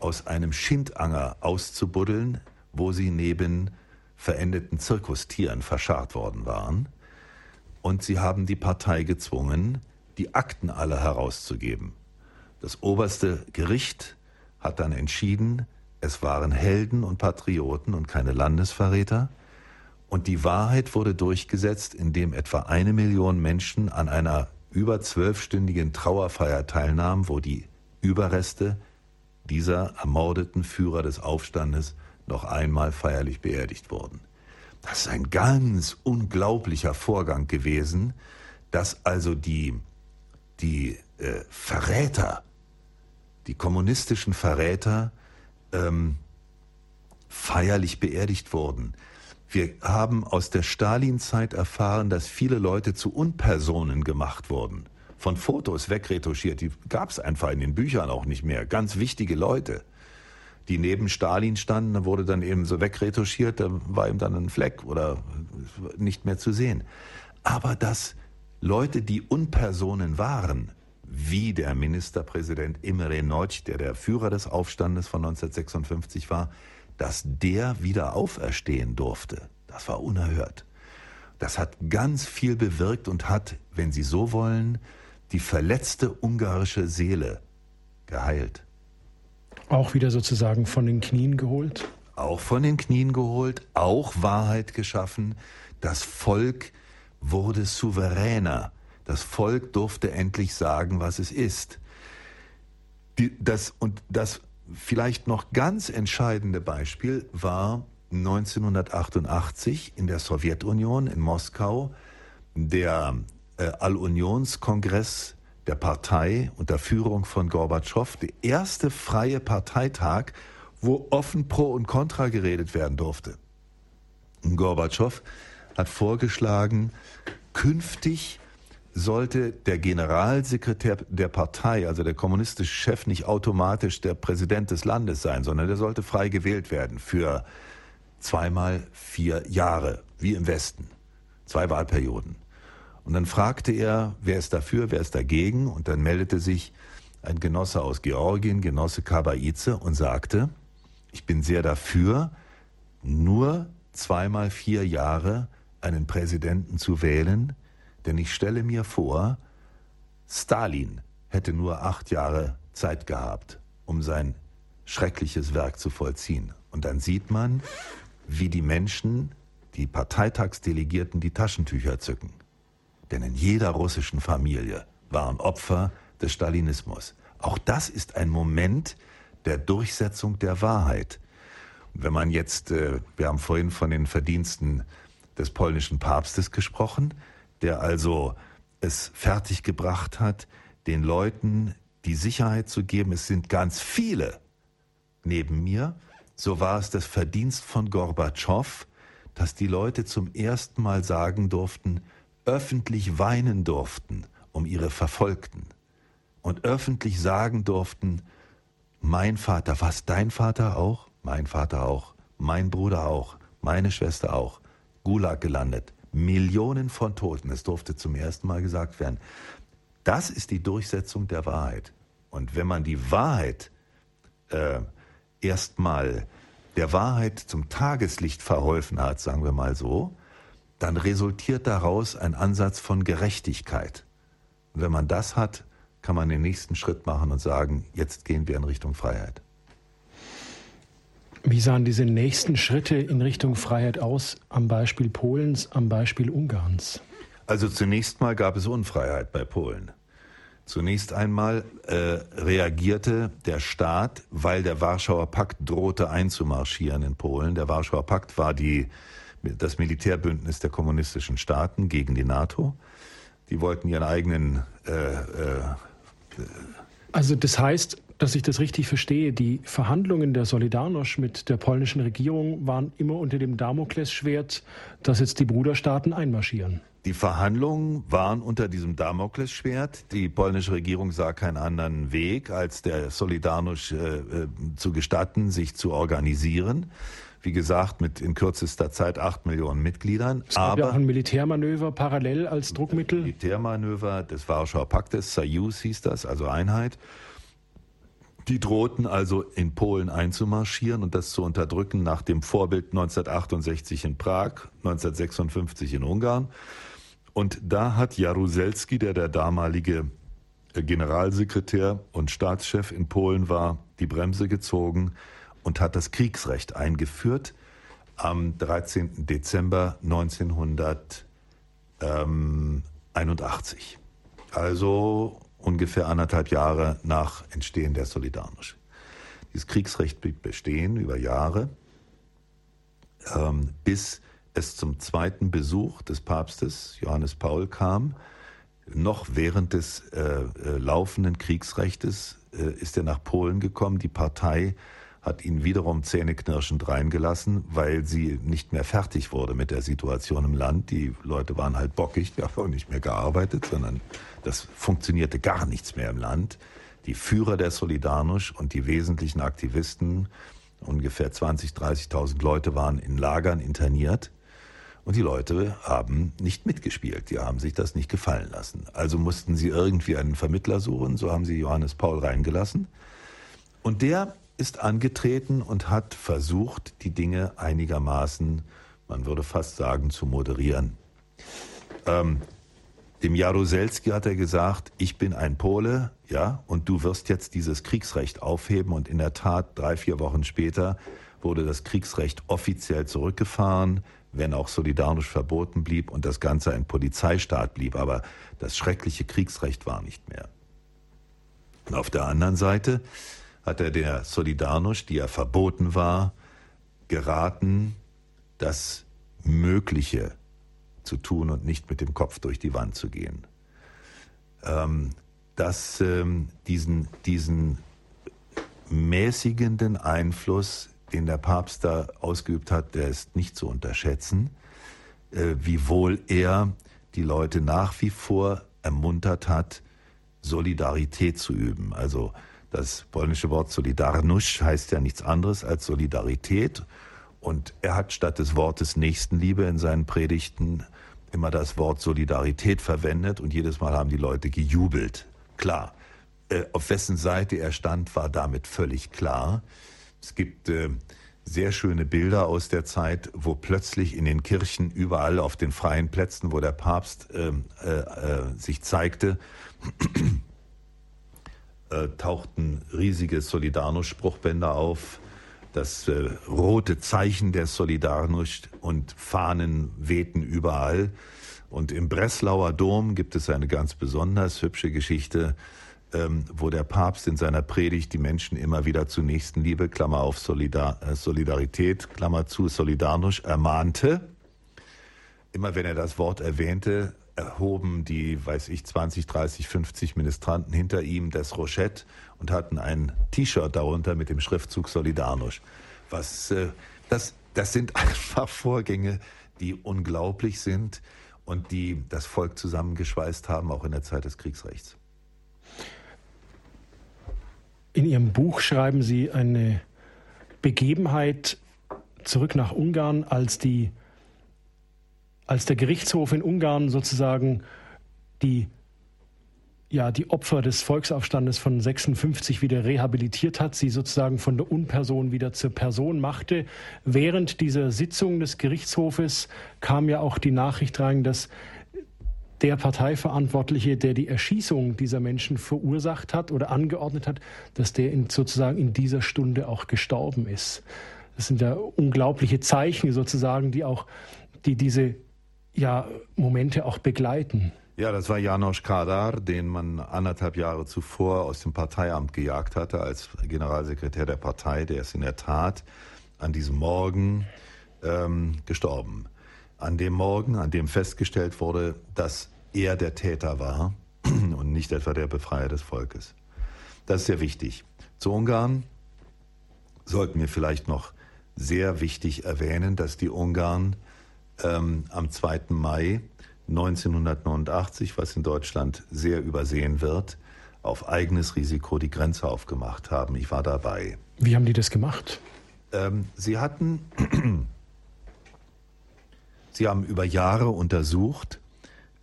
aus einem Schindanger auszubuddeln, wo sie neben verendeten Zirkustieren verscharrt worden waren. Und sie haben die Partei gezwungen, die Akten alle herauszugeben. Das oberste Gericht hat dann entschieden, es waren Helden und Patrioten und keine Landesverräter. Und die Wahrheit wurde durchgesetzt, indem etwa eine Million Menschen an einer über zwölfstündigen Trauerfeier teilnahmen, wo die Überreste dieser ermordeten Führer des Aufstandes noch einmal feierlich beerdigt wurden. Das ist ein ganz unglaublicher Vorgang gewesen, dass also die, die äh, Verräter, die kommunistischen Verräter, ähm, feierlich beerdigt wurden. Wir haben aus der Stalinzeit erfahren, dass viele Leute zu Unpersonen gemacht wurden. Von Fotos wegretuschiert, die gab es einfach in den Büchern auch nicht mehr. Ganz wichtige Leute die neben Stalin standen, wurde dann eben so wegretuschiert, da war ihm dann ein Fleck oder nicht mehr zu sehen. Aber dass Leute, die Unpersonen waren, wie der Ministerpräsident Imre Nagy, der der Führer des Aufstandes von 1956 war, dass der wieder auferstehen durfte, das war unerhört. Das hat ganz viel bewirkt und hat, wenn Sie so wollen, die verletzte ungarische Seele geheilt. Auch wieder sozusagen von den Knien geholt? Auch von den Knien geholt, auch Wahrheit geschaffen. Das Volk wurde souveräner. Das Volk durfte endlich sagen, was es ist. Die, das, und das vielleicht noch ganz entscheidende Beispiel war 1988 in der Sowjetunion in Moskau der äh, All-Unions-Kongress der Partei unter Führung von Gorbatschow der erste freie Parteitag, wo offen pro und contra geredet werden durfte. Gorbatschow hat vorgeschlagen, künftig sollte der Generalsekretär der Partei, also der kommunistische Chef, nicht automatisch der Präsident des Landes sein, sondern der sollte frei gewählt werden für zweimal vier Jahre, wie im Westen. Zwei Wahlperioden. Und dann fragte er, wer ist dafür, wer ist dagegen? Und dann meldete sich ein Genosse aus Georgien, Genosse Kabaize, und sagte, ich bin sehr dafür, nur zweimal vier Jahre einen Präsidenten zu wählen, denn ich stelle mir vor, Stalin hätte nur acht Jahre Zeit gehabt, um sein schreckliches Werk zu vollziehen. Und dann sieht man, wie die Menschen, die Parteitagsdelegierten, die Taschentücher zücken. Denn in jeder russischen Familie waren Opfer des Stalinismus. Auch das ist ein Moment der Durchsetzung der Wahrheit. wenn man jetzt, äh, wir haben vorhin von den Verdiensten des polnischen Papstes gesprochen, der also es fertiggebracht hat, den Leuten die Sicherheit zu geben, es sind ganz viele neben mir, so war es das Verdienst von Gorbatschow, dass die Leute zum ersten Mal sagen durften, öffentlich weinen durften um ihre Verfolgten und öffentlich sagen durften, mein Vater, was dein Vater auch, mein Vater auch, mein Bruder auch, meine Schwester auch, Gulag gelandet, Millionen von Toten. Es durfte zum ersten Mal gesagt werden. Das ist die Durchsetzung der Wahrheit. Und wenn man die Wahrheit äh, erstmal der Wahrheit zum Tageslicht verholfen hat, sagen wir mal so, dann resultiert daraus ein Ansatz von Gerechtigkeit. Und wenn man das hat, kann man den nächsten Schritt machen und sagen, jetzt gehen wir in Richtung Freiheit. Wie sahen diese nächsten Schritte in Richtung Freiheit aus, am Beispiel Polens, am Beispiel Ungarns? Also zunächst mal gab es Unfreiheit bei Polen. Zunächst einmal äh, reagierte der Staat, weil der Warschauer Pakt drohte einzumarschieren in Polen. Der Warschauer Pakt war die, das Militärbündnis der kommunistischen Staaten gegen die NATO. Die wollten ihren eigenen. Äh, äh, also das heißt, dass ich das richtig verstehe, die Verhandlungen der Solidarność mit der polnischen Regierung waren immer unter dem Damoklesschwert, dass jetzt die Bruderstaaten einmarschieren. Die Verhandlungen waren unter diesem Damoklesschwert. Die polnische Regierung sah keinen anderen Weg, als der Solidarność äh, äh, zu gestatten, sich zu organisieren. Wie gesagt, mit in kürzester Zeit acht Millionen Mitgliedern. Es gab aber ja auch ein Militärmanöver parallel als Druckmittel. Militärmanöver des Warschauer Paktes, Soyuz hieß das, also Einheit. Die drohten also in Polen einzumarschieren und das zu unterdrücken nach dem Vorbild 1968 in Prag, 1956 in Ungarn. Und da hat Jaruzelski, der der damalige äh, Generalsekretär und Staatschef in Polen war, die Bremse gezogen und hat das Kriegsrecht eingeführt am 13. Dezember 1981. Also ungefähr anderthalb Jahre nach Entstehen der Solidarność. Dieses Kriegsrecht blieb bestehen über Jahre, ähm, bis es zum zweiten Besuch des Papstes Johannes Paul kam. Noch während des äh, äh, laufenden Kriegsrechtes äh, ist er nach Polen gekommen. Die Partei hat ihn wiederum zähneknirschend reingelassen, weil sie nicht mehr fertig wurde mit der Situation im Land. Die Leute waren halt bockig, die haben auch nicht mehr gearbeitet, sondern das funktionierte gar nichts mehr im Land. Die Führer der Solidarność und die wesentlichen Aktivisten, ungefähr 20, 30.000 Leute waren in Lagern interniert. Und die Leute haben nicht mitgespielt, die haben sich das nicht gefallen lassen. Also mussten sie irgendwie einen Vermittler suchen, so haben sie Johannes Paul reingelassen. Und der ist angetreten und hat versucht, die Dinge einigermaßen, man würde fast sagen, zu moderieren. Ähm, dem Jaruzelski hat er gesagt, ich bin ein Pole, ja, und du wirst jetzt dieses Kriegsrecht aufheben. Und in der Tat, drei, vier Wochen später wurde das Kriegsrecht offiziell zurückgefahren, wenn auch solidarisch verboten blieb und das Ganze ein Polizeistaat blieb. Aber das schreckliche Kriegsrecht war nicht mehr. Und auf der anderen Seite hat er der Solidarność, die ja verboten war, geraten, das Mögliche zu tun und nicht mit dem Kopf durch die Wand zu gehen. Ähm, dass ähm, diesen, diesen mäßigenden Einfluss, den der Papst da ausgeübt hat, der ist nicht zu unterschätzen, äh, wiewohl er die Leute nach wie vor ermuntert hat, Solidarität zu üben. Also das polnische Wort Solidarność heißt ja nichts anderes als Solidarität. Und er hat statt des Wortes Nächstenliebe in seinen Predigten immer das Wort Solidarität verwendet und jedes Mal haben die Leute gejubelt. Klar, äh, auf wessen Seite er stand, war damit völlig klar. Es gibt äh, sehr schöne Bilder aus der Zeit, wo plötzlich in den Kirchen überall auf den freien Plätzen, wo der Papst ähm, äh, äh, sich zeigte, äh, tauchten riesige Solidarność-Spruchbänder auf, das äh, rote Zeichen der Solidarność und Fahnen wehten überall. Und im Breslauer Dom gibt es eine ganz besonders hübsche Geschichte, ähm, wo der Papst in seiner Predigt die Menschen immer wieder zu Nächstenliebe, Klammer auf Solidar äh, Solidarität, Klammer zu Solidarność, ermahnte. Immer wenn er das Wort erwähnte, erhoben die, weiß ich, 20, 30, 50 Ministranten hinter ihm das Rochette und hatten ein T-Shirt darunter mit dem Schriftzug Solidarność. Was, äh, das, das sind einfach Vorgänge, die unglaublich sind und die das Volk zusammengeschweißt haben, auch in der Zeit des Kriegsrechts. In Ihrem Buch schreiben Sie eine Begebenheit zurück nach Ungarn, als die als der Gerichtshof in Ungarn sozusagen die ja, die Opfer des Volksaufstandes von 56 wieder rehabilitiert hat, sie sozusagen von der Unperson wieder zur Person machte. Während dieser Sitzung des Gerichtshofes kam ja auch die Nachricht rein, dass der Parteiverantwortliche, der die Erschießung dieser Menschen verursacht hat oder angeordnet hat, dass der in, sozusagen in dieser Stunde auch gestorben ist. Das sind ja unglaubliche Zeichen sozusagen, die auch die diese ja, Momente auch begleiten. Ja, das war Janosch Kadar, den man anderthalb Jahre zuvor aus dem Parteiamt gejagt hatte als Generalsekretär der Partei. Der ist in der Tat an diesem Morgen ähm, gestorben. An dem Morgen, an dem festgestellt wurde, dass er der Täter war und nicht etwa der Befreier des Volkes. Das ist sehr wichtig. Zu Ungarn sollten wir vielleicht noch sehr wichtig erwähnen, dass die Ungarn ähm, am 2. Mai 1989, was in Deutschland sehr übersehen wird, auf eigenes Risiko die Grenze aufgemacht haben. Ich war dabei. Wie haben die das gemacht? Ähm, sie hatten, sie haben über Jahre untersucht,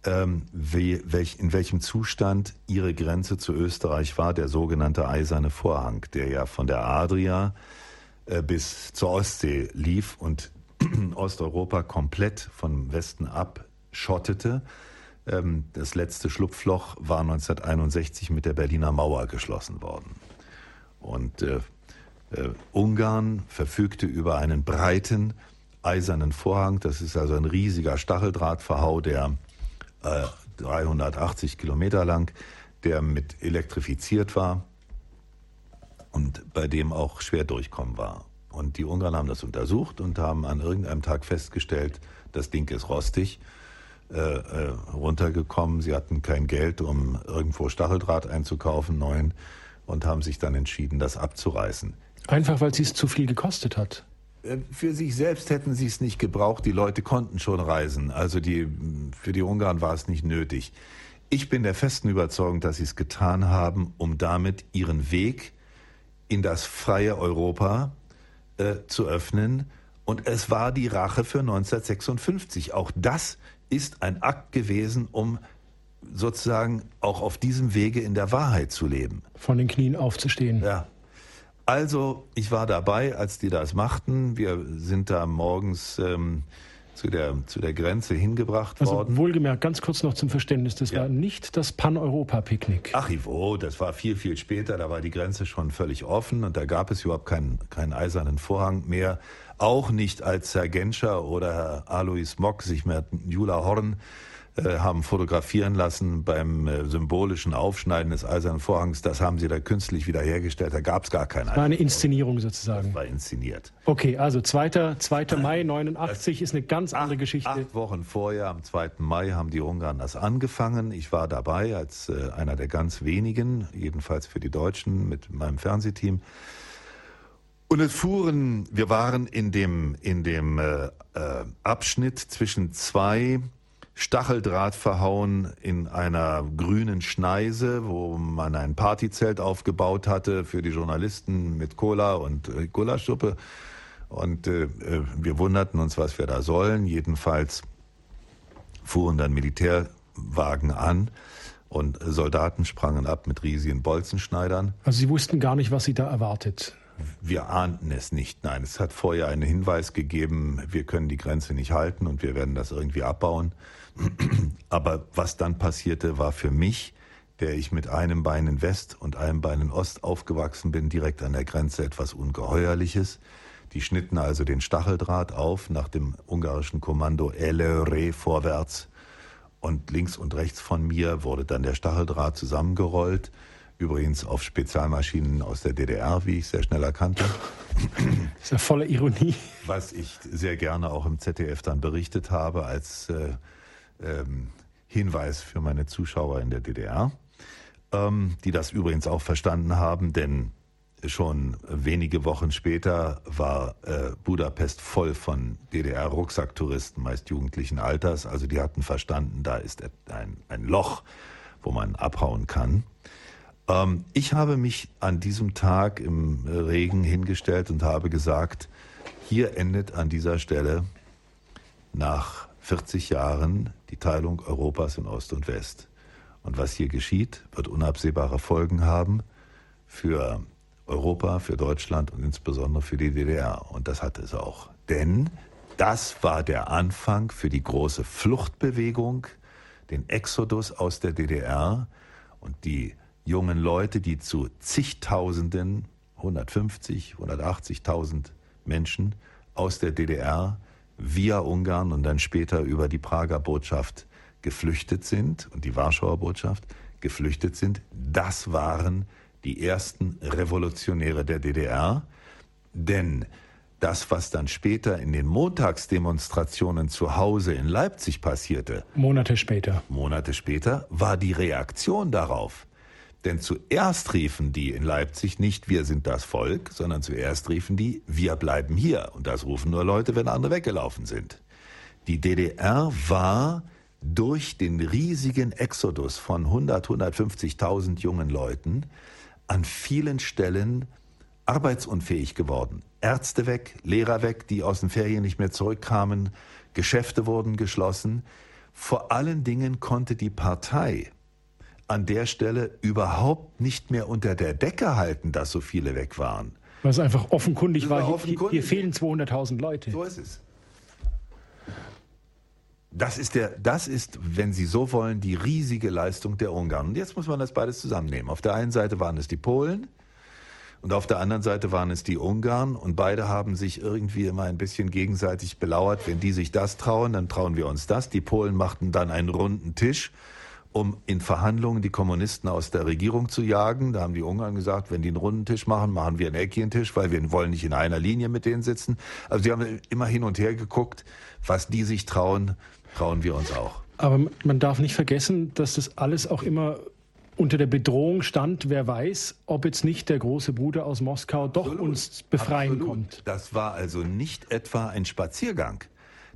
ähm, welch, in welchem Zustand ihre Grenze zu Österreich war, der sogenannte Eiserne Vorhang, der ja von der Adria äh, bis zur Ostsee lief und Osteuropa komplett vom Westen abschottete. Ähm, das letzte Schlupfloch war 1961 mit der Berliner Mauer geschlossen worden. Und äh, äh, Ungarn verfügte über einen breiten eisernen Vorhang. Das ist also ein riesiger Stacheldrahtverhau, der äh, 380 Kilometer lang, der mit elektrifiziert war und bei dem auch schwer durchkommen war. Und die Ungarn haben das untersucht und haben an irgendeinem Tag festgestellt, das Ding ist rostig, äh, äh, runtergekommen. Sie hatten kein Geld, um irgendwo Stacheldraht einzukaufen, neuen, und haben sich dann entschieden, das abzureißen. Einfach weil es zu viel gekostet hat. Äh, für sich selbst hätten sie es nicht gebraucht. Die Leute konnten schon reisen. Also die, für die Ungarn war es nicht nötig. Ich bin der festen Überzeugung, dass sie es getan haben, um damit ihren Weg in das freie Europa äh, zu öffnen. Und es war die Rache für 1956. Auch das ist ein Akt gewesen, um sozusagen auch auf diesem Wege in der Wahrheit zu leben. Von den Knien aufzustehen. Ja. Also, ich war dabei, als die das machten. Wir sind da morgens ähm, zu der, zu der Grenze hingebracht also, worden. Wohlgemerkt, ganz kurz noch zum Verständnis, das ja. war nicht das Pan-Europa-Picknick. Ach, wo, das war viel, viel später, da war die Grenze schon völlig offen und da gab es überhaupt keinen, keinen eisernen Vorhang mehr. Auch nicht als Herr Genscher oder Herr Alois Mock sich mit Jula Horn haben fotografieren lassen beim äh, symbolischen Aufschneiden des Eisernen Vorhangs. Das haben sie da künstlich wiederhergestellt. Da gab es gar keine. Das war eine Inszenierung sozusagen. Das war inszeniert. Okay, also 2. 2. Mai 89 ist eine ganz andere Geschichte. Acht Wochen vorher, am 2. Mai, haben die Ungarn das angefangen. Ich war dabei als äh, einer der ganz wenigen, jedenfalls für die Deutschen mit meinem Fernsehteam. Und es fuhren, wir waren in dem, in dem äh, äh, Abschnitt zwischen zwei Stacheldraht verhauen in einer grünen Schneise, wo man ein Partyzelt aufgebaut hatte für die Journalisten mit Cola und äh, Gulaschsuppe. Und äh, äh, wir wunderten uns, was wir da sollen. Jedenfalls fuhren dann Militärwagen an und Soldaten sprangen ab mit riesigen Bolzenschneidern. Also Sie wussten gar nicht, was Sie da erwartet. Wir ahnten es nicht. Nein, es hat vorher einen Hinweis gegeben, wir können die Grenze nicht halten und wir werden das irgendwie abbauen. Aber was dann passierte, war für mich, der ich mit einem Bein in West und einem Bein in Ost aufgewachsen bin, direkt an der Grenze etwas Ungeheuerliches. Die schnitten also den Stacheldraht auf nach dem ungarischen Kommando Elere vorwärts und links und rechts von mir wurde dann der Stacheldraht zusammengerollt. Übrigens auf Spezialmaschinen aus der DDR, wie ich sehr schnell erkannte. Das ist ja voller Ironie. Was ich sehr gerne auch im ZDF dann berichtet habe als äh, ähm, Hinweis für meine Zuschauer in der DDR, ähm, die das übrigens auch verstanden haben, denn schon wenige Wochen später war äh, Budapest voll von DDR-Rucksacktouristen, meist jugendlichen Alters. Also die hatten verstanden, da ist ein, ein Loch, wo man abhauen kann. Ähm, ich habe mich an diesem Tag im Regen hingestellt und habe gesagt, hier endet an dieser Stelle nach 40 Jahren die Teilung Europas in Ost und West. Und was hier geschieht, wird unabsehbare Folgen haben für Europa, für Deutschland und insbesondere für die DDR. Und das hat es auch. Denn das war der Anfang für die große Fluchtbewegung, den Exodus aus der DDR und die jungen Leute, die zu zigtausenden, 150, 180.000 Menschen aus der DDR via Ungarn und dann später über die Prager Botschaft geflüchtet sind und die Warschauer Botschaft geflüchtet sind, das waren die ersten Revolutionäre der DDR. Denn das, was dann später in den Montagsdemonstrationen zu Hause in Leipzig passierte, Monate später, Monate später, war die Reaktion darauf. Denn zuerst riefen die in Leipzig nicht, wir sind das Volk, sondern zuerst riefen die, wir bleiben hier. Und das rufen nur Leute, wenn andere weggelaufen sind. Die DDR war durch den riesigen Exodus von 100, 150.000 jungen Leuten an vielen Stellen arbeitsunfähig geworden. Ärzte weg, Lehrer weg, die aus den Ferien nicht mehr zurückkamen, Geschäfte wurden geschlossen. Vor allen Dingen konnte die Partei an der Stelle überhaupt nicht mehr unter der Decke halten, dass so viele weg waren. Weil es einfach offenkundig war, war offenkundig. hier, fehlen 200.000 Leute. So ist es. Das ist, der, das ist, wenn Sie so wollen, die riesige Leistung der Ungarn. Und jetzt muss man das beides zusammennehmen. Auf der einen Seite waren es die Polen und auf der anderen Seite waren es die Ungarn. Und beide haben sich irgendwie immer ein bisschen gegenseitig belauert. Wenn die sich das trauen, dann trauen wir uns das. Die Polen machten dann einen runden Tisch um in Verhandlungen die Kommunisten aus der Regierung zu jagen. Da haben die Ungarn gesagt, wenn die einen runden Tisch machen, machen wir einen eckigen Tisch, weil wir wollen nicht in einer Linie mit denen sitzen. Also die haben immer hin und her geguckt, was die sich trauen, trauen wir uns auch. Aber man darf nicht vergessen, dass das alles auch immer unter der Bedrohung stand, wer weiß, ob jetzt nicht der große Bruder aus Moskau doch absolut, uns befreien absolut. kommt. Das war also nicht etwa ein Spaziergang.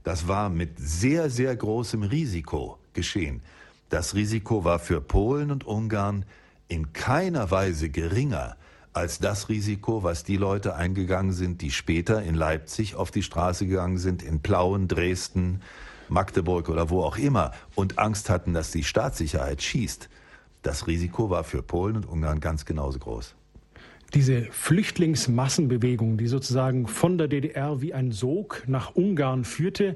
Das war mit sehr, sehr großem Risiko geschehen. Das Risiko war für Polen und Ungarn in keiner Weise geringer als das Risiko, was die Leute eingegangen sind, die später in Leipzig auf die Straße gegangen sind, in Plauen, Dresden, Magdeburg oder wo auch immer und Angst hatten, dass die Staatssicherheit schießt. Das Risiko war für Polen und Ungarn ganz genauso groß. Diese Flüchtlingsmassenbewegung, die sozusagen von der DDR wie ein Sog nach Ungarn führte,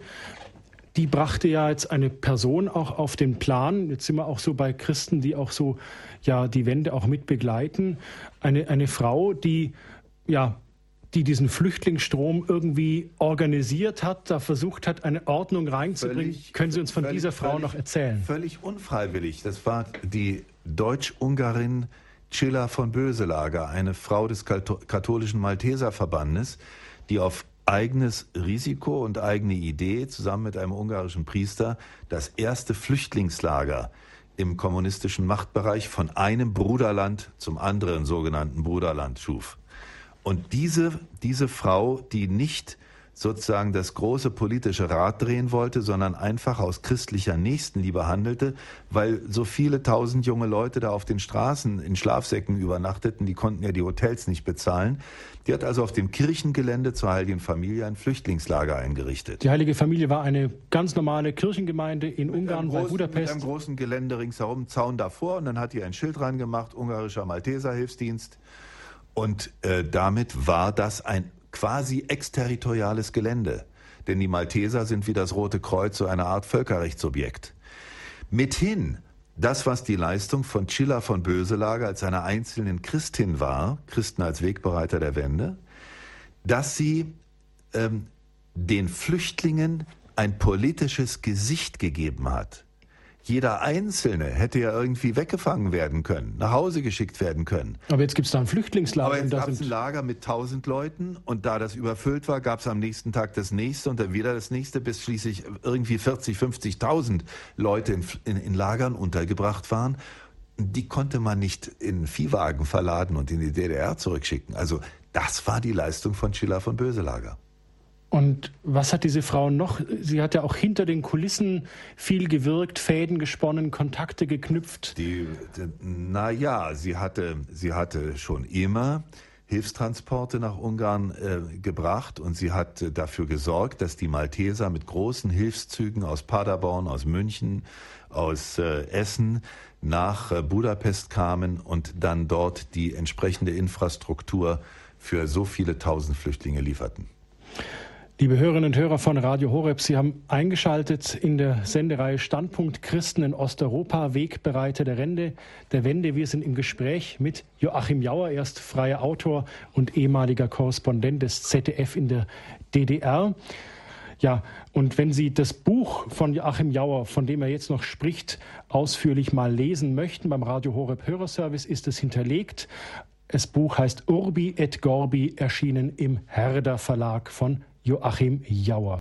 die brachte ja jetzt eine Person auch auf den Plan. Jetzt sind wir auch so bei Christen, die auch so ja die Wende auch mit begleiten. Eine, eine Frau, die ja die diesen Flüchtlingsstrom irgendwie organisiert hat, da versucht hat, eine Ordnung reinzubringen. Völlig, Können Sie uns von völlig, dieser Frau völlig, noch erzählen? Völlig unfreiwillig. Das war die Deutsch-Ungarin Chilla von Böselager, eine Frau des katholischen Malteserverbandes, die auf eigenes Risiko und eigene Idee zusammen mit einem ungarischen Priester das erste Flüchtlingslager im kommunistischen Machtbereich von einem Bruderland zum anderen sogenannten Bruderland schuf. Und diese, diese Frau, die nicht sozusagen das große politische Rad drehen wollte, sondern einfach aus christlicher Nächstenliebe handelte, weil so viele tausend junge Leute da auf den Straßen in Schlafsäcken übernachteten, die konnten ja die Hotels nicht bezahlen. Die hat also auf dem Kirchengelände zur Heiligen Familie ein Flüchtlingslager eingerichtet. Die Heilige Familie war eine ganz normale Kirchengemeinde in mit Ungarn großen, bei Budapest. Mit einem großen Gelände ringsherum, Zaun davor und dann hat die ein Schild reingemacht, ungarischer Malteserhilfsdienst. Und äh, damit war das ein quasi exterritoriales Gelände. Denn die Malteser sind wie das Rote Kreuz so eine Art Völkerrechtsobjekt. Mithin das, was die Leistung von Chilla von Böselager als einer einzelnen Christin war, Christen als Wegbereiter der Wende, dass sie ähm, den Flüchtlingen ein politisches Gesicht gegeben hat. Jeder Einzelne hätte ja irgendwie weggefangen werden können, nach Hause geschickt werden können. Aber jetzt gibt es da ein Flüchtlingslager. Aber jetzt gab es ein Lager mit tausend Leuten und da das überfüllt war, gab es am nächsten Tag das nächste und dann wieder das nächste, bis schließlich irgendwie 40, 50.000 Leute in, in, in Lagern untergebracht waren. Die konnte man nicht in Viehwagen verladen und in die DDR zurückschicken. Also das war die Leistung von Schiller von Böselager. Und was hat diese Frau noch? Sie hat ja auch hinter den Kulissen viel gewirkt, Fäden gesponnen, Kontakte geknüpft. Die, na ja, sie hatte, sie hatte schon immer Hilfstransporte nach Ungarn äh, gebracht und sie hat äh, dafür gesorgt, dass die Malteser mit großen Hilfszügen aus Paderborn, aus München, aus äh, Essen nach äh, Budapest kamen und dann dort die entsprechende Infrastruktur für so viele tausend Flüchtlinge lieferten. Liebe Hörerinnen und Hörer von Radio Horeb, Sie haben eingeschaltet in der Sendereihe Standpunkt Christen in Osteuropa, Wegbereiter der Wende. Der Wende. Wir sind im Gespräch mit Joachim Jauer, erst freier Autor und ehemaliger Korrespondent des ZDF in der DDR. Ja, und wenn Sie das Buch von Joachim Jauer, von dem er jetzt noch spricht, ausführlich mal lesen möchten, beim Radio Horeb Hörerservice ist es hinterlegt. Das Buch heißt Urbi et Gorbi, erschienen im Herder Verlag von Joachim Jauer.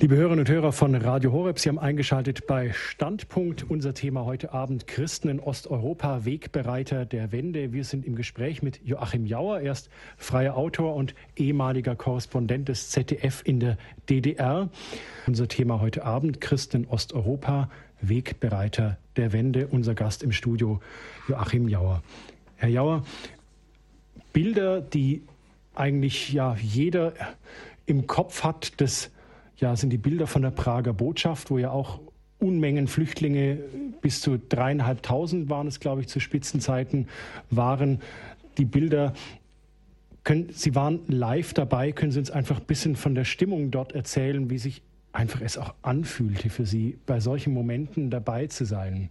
Liebe Hörerinnen und Hörer von Radio Horeb, Sie haben eingeschaltet bei Standpunkt. Unser Thema heute Abend Christen in Osteuropa, Wegbereiter der Wende. Wir sind im Gespräch mit Joachim Jauer, erst freier Autor und ehemaliger Korrespondent des ZDF in der DDR. Unser Thema heute Abend Christen in Osteuropa, Wegbereiter der Wende. Unser Gast im Studio Joachim Jauer. Herr Jauer, Bilder, die eigentlich ja jeder im Kopf hat, das ja, sind die Bilder von der Prager Botschaft, wo ja auch Unmengen Flüchtlinge, bis zu dreieinhalbtausend waren es, glaube ich, zu Spitzenzeiten, waren. Die Bilder, können, Sie waren live dabei. Können Sie uns einfach ein bisschen von der Stimmung dort erzählen, wie sich einfach es auch anfühlte für Sie, bei solchen Momenten dabei zu sein?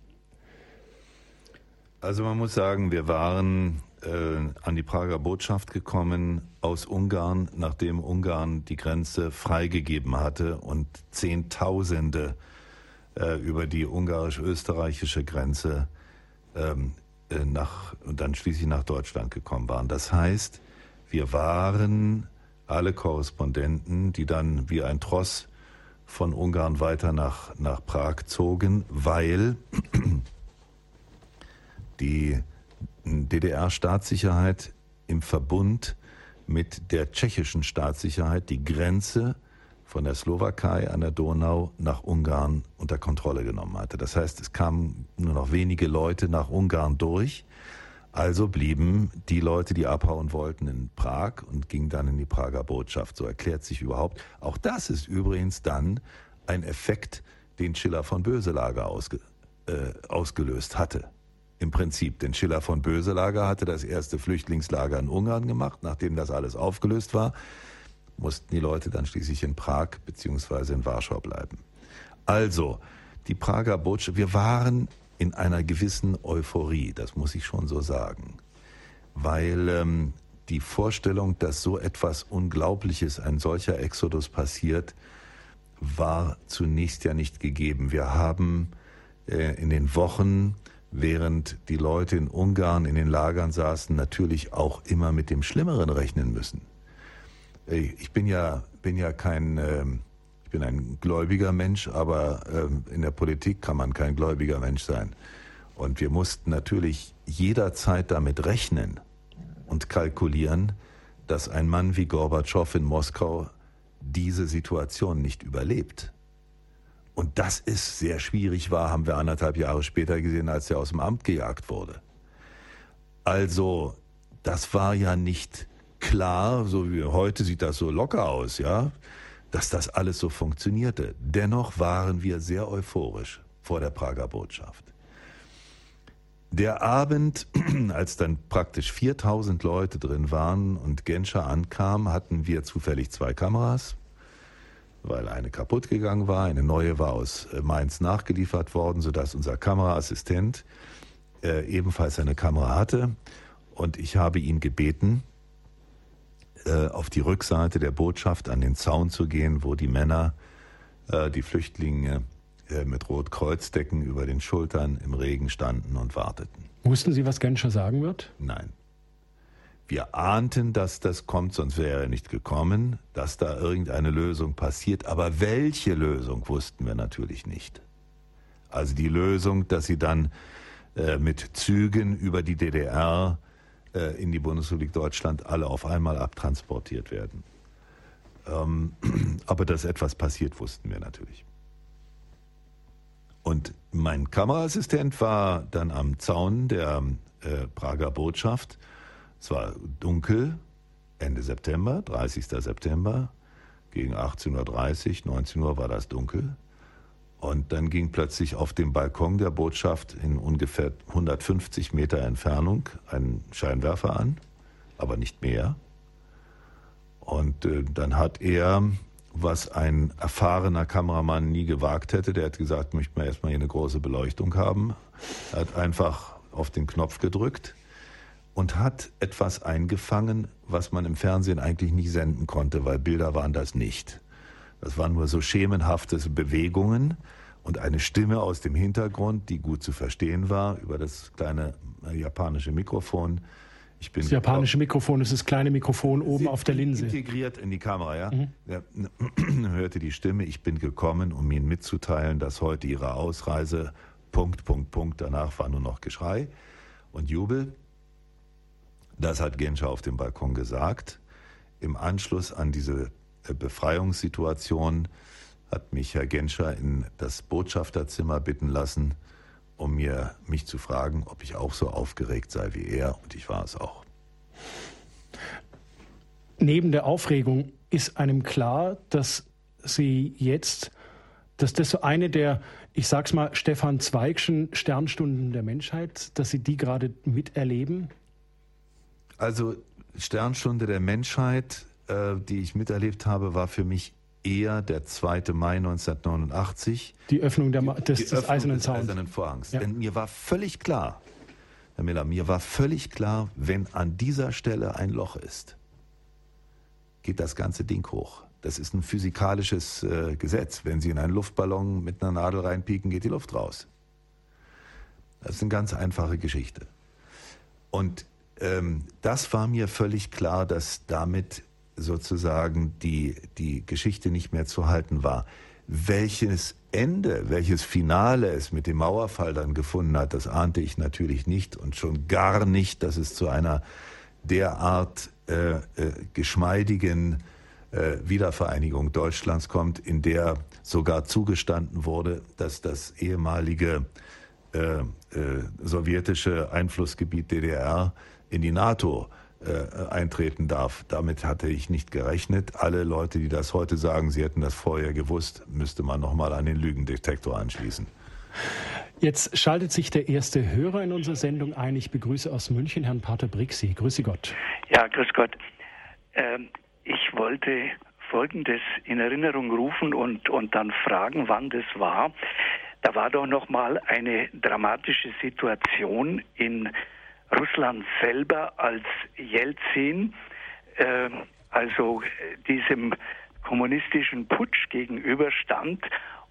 Also man muss sagen, wir waren an die Prager Botschaft gekommen aus Ungarn, nachdem Ungarn die Grenze freigegeben hatte und Zehntausende äh, über die ungarisch-österreichische Grenze ähm, äh, nach, und dann schließlich nach Deutschland gekommen waren. Das heißt, wir waren alle Korrespondenten, die dann wie ein Tross von Ungarn weiter nach, nach Prag zogen, weil die DDR-Staatssicherheit im Verbund mit der tschechischen Staatssicherheit die Grenze von der Slowakei an der Donau nach Ungarn unter Kontrolle genommen hatte. Das heißt, es kamen nur noch wenige Leute nach Ungarn durch. Also blieben die Leute, die abhauen wollten, in Prag und gingen dann in die Prager Botschaft. So erklärt sich überhaupt. Auch das ist übrigens dann ein Effekt, den Schiller von Böselager ausge, äh, ausgelöst hatte im Prinzip. Denn Schiller von Böselager hatte das erste Flüchtlingslager in Ungarn gemacht. Nachdem das alles aufgelöst war, mussten die Leute dann schließlich in Prag bzw. in Warschau bleiben. Also, die Prager Botschaft, wir waren in einer gewissen Euphorie, das muss ich schon so sagen, weil ähm, die Vorstellung, dass so etwas Unglaubliches, ein solcher Exodus passiert, war zunächst ja nicht gegeben. Wir haben äh, in den Wochen, während die Leute in Ungarn in den Lagern saßen, natürlich auch immer mit dem Schlimmeren rechnen müssen. Ich bin ja, bin ja kein, äh, ich bin ein gläubiger Mensch, aber äh, in der Politik kann man kein gläubiger Mensch sein. Und wir mussten natürlich jederzeit damit rechnen und kalkulieren, dass ein Mann wie Gorbatschow in Moskau diese Situation nicht überlebt. Und das ist sehr schwierig war, haben wir anderthalb Jahre später gesehen, als er aus dem Amt gejagt wurde. Also, das war ja nicht klar, so wie heute sieht das so locker aus, ja, dass das alles so funktionierte. Dennoch waren wir sehr euphorisch vor der Prager Botschaft. Der Abend, als dann praktisch 4000 Leute drin waren und Genscher ankam, hatten wir zufällig zwei Kameras, weil eine kaputt gegangen war. Eine neue war aus äh, Mainz nachgeliefert worden, sodass unser Kameraassistent äh, ebenfalls eine Kamera hatte. Und ich habe ihn gebeten, äh, auf die Rückseite der Botschaft an den Zaun zu gehen, wo die Männer, äh, die Flüchtlinge äh, mit Rotkreuzdecken über den Schultern im Regen standen und warteten. Wussten Sie, was Genscher sagen wird? Nein. Wir ahnten, dass das kommt, sonst wäre er nicht gekommen, dass da irgendeine Lösung passiert. Aber welche Lösung wussten wir natürlich nicht. Also die Lösung, dass sie dann äh, mit Zügen über die DDR äh, in die Bundesrepublik Deutschland alle auf einmal abtransportiert werden. Ähm, aber dass etwas passiert, wussten wir natürlich. Und mein Kameraassistent war dann am Zaun der äh, Prager Botschaft es war dunkel, Ende September, 30. September, gegen 18.30 Uhr, 19 Uhr war das dunkel. Und dann ging plötzlich auf dem Balkon der Botschaft in ungefähr 150 Meter Entfernung ein Scheinwerfer an, aber nicht mehr. Und äh, dann hat er, was ein erfahrener Kameramann nie gewagt hätte, der hat gesagt, möchte man erstmal hier eine große Beleuchtung haben, er hat einfach auf den Knopf gedrückt und hat etwas eingefangen, was man im Fernsehen eigentlich nicht senden konnte, weil Bilder waren das nicht. Das waren nur so schemenhafte Bewegungen und eine Stimme aus dem Hintergrund, die gut zu verstehen war über das kleine äh, japanische Mikrofon. Ich bin das japanische Mikrofon ist das kleine Mikrofon oben auf der Linse. Integriert in die Kamera, ja. Mhm. Er hörte die Stimme, ich bin gekommen, um Ihnen mitzuteilen, dass heute Ihre Ausreise, Punkt, Punkt, Punkt, danach war nur noch Geschrei und Jubel. Das hat Genscher auf dem Balkon gesagt. Im Anschluss an diese äh, Befreiungssituation hat mich Herr Genscher in das Botschafterzimmer bitten lassen, um mir mich zu fragen, ob ich auch so aufgeregt sei wie er, und ich war es auch. Neben der Aufregung ist einem klar, dass Sie jetzt, dass das so eine der, ich sag's mal, Stefan Zweigschen Sternstunden der Menschheit, dass Sie die gerade miterleben? Also Sternstunde der Menschheit, äh, die ich miterlebt habe, war für mich eher der 2. Mai 1989. Die Öffnung, der, des, die des Öffnung Eisernen des Eisernen Vorhangs. Ja. Denn mir war völlig klar, Herr Miller, mir war völlig klar, wenn an dieser Stelle ein Loch ist, geht das ganze Ding hoch. Das ist ein physikalisches äh, Gesetz. Wenn Sie in einen Luftballon mit einer Nadel reinpieken, geht die Luft raus. Das ist eine ganz einfache Geschichte. Und ähm, das war mir völlig klar, dass damit sozusagen die, die Geschichte nicht mehr zu halten war. Welches Ende, welches Finale es mit dem Mauerfall dann gefunden hat, das ahnte ich natürlich nicht und schon gar nicht, dass es zu einer derart äh, äh, geschmeidigen äh, Wiedervereinigung Deutschlands kommt, in der sogar zugestanden wurde, dass das ehemalige äh, äh, sowjetische Einflussgebiet DDR in die NATO äh, eintreten darf. Damit hatte ich nicht gerechnet. Alle Leute, die das heute sagen, sie hätten das vorher gewusst, müsste man nochmal an den Lügendetektor anschließen. Jetzt schaltet sich der erste Hörer in unsere Sendung ein. Ich begrüße aus München Herrn Pater Brixi. Grüße Gott. Ja, grüß Gott. Ähm, ich wollte Folgendes in Erinnerung rufen und, und dann fragen, wann das war. Da war doch noch mal eine dramatische Situation in Russland selber als Jelzin, äh, also diesem kommunistischen Putsch gegenüberstand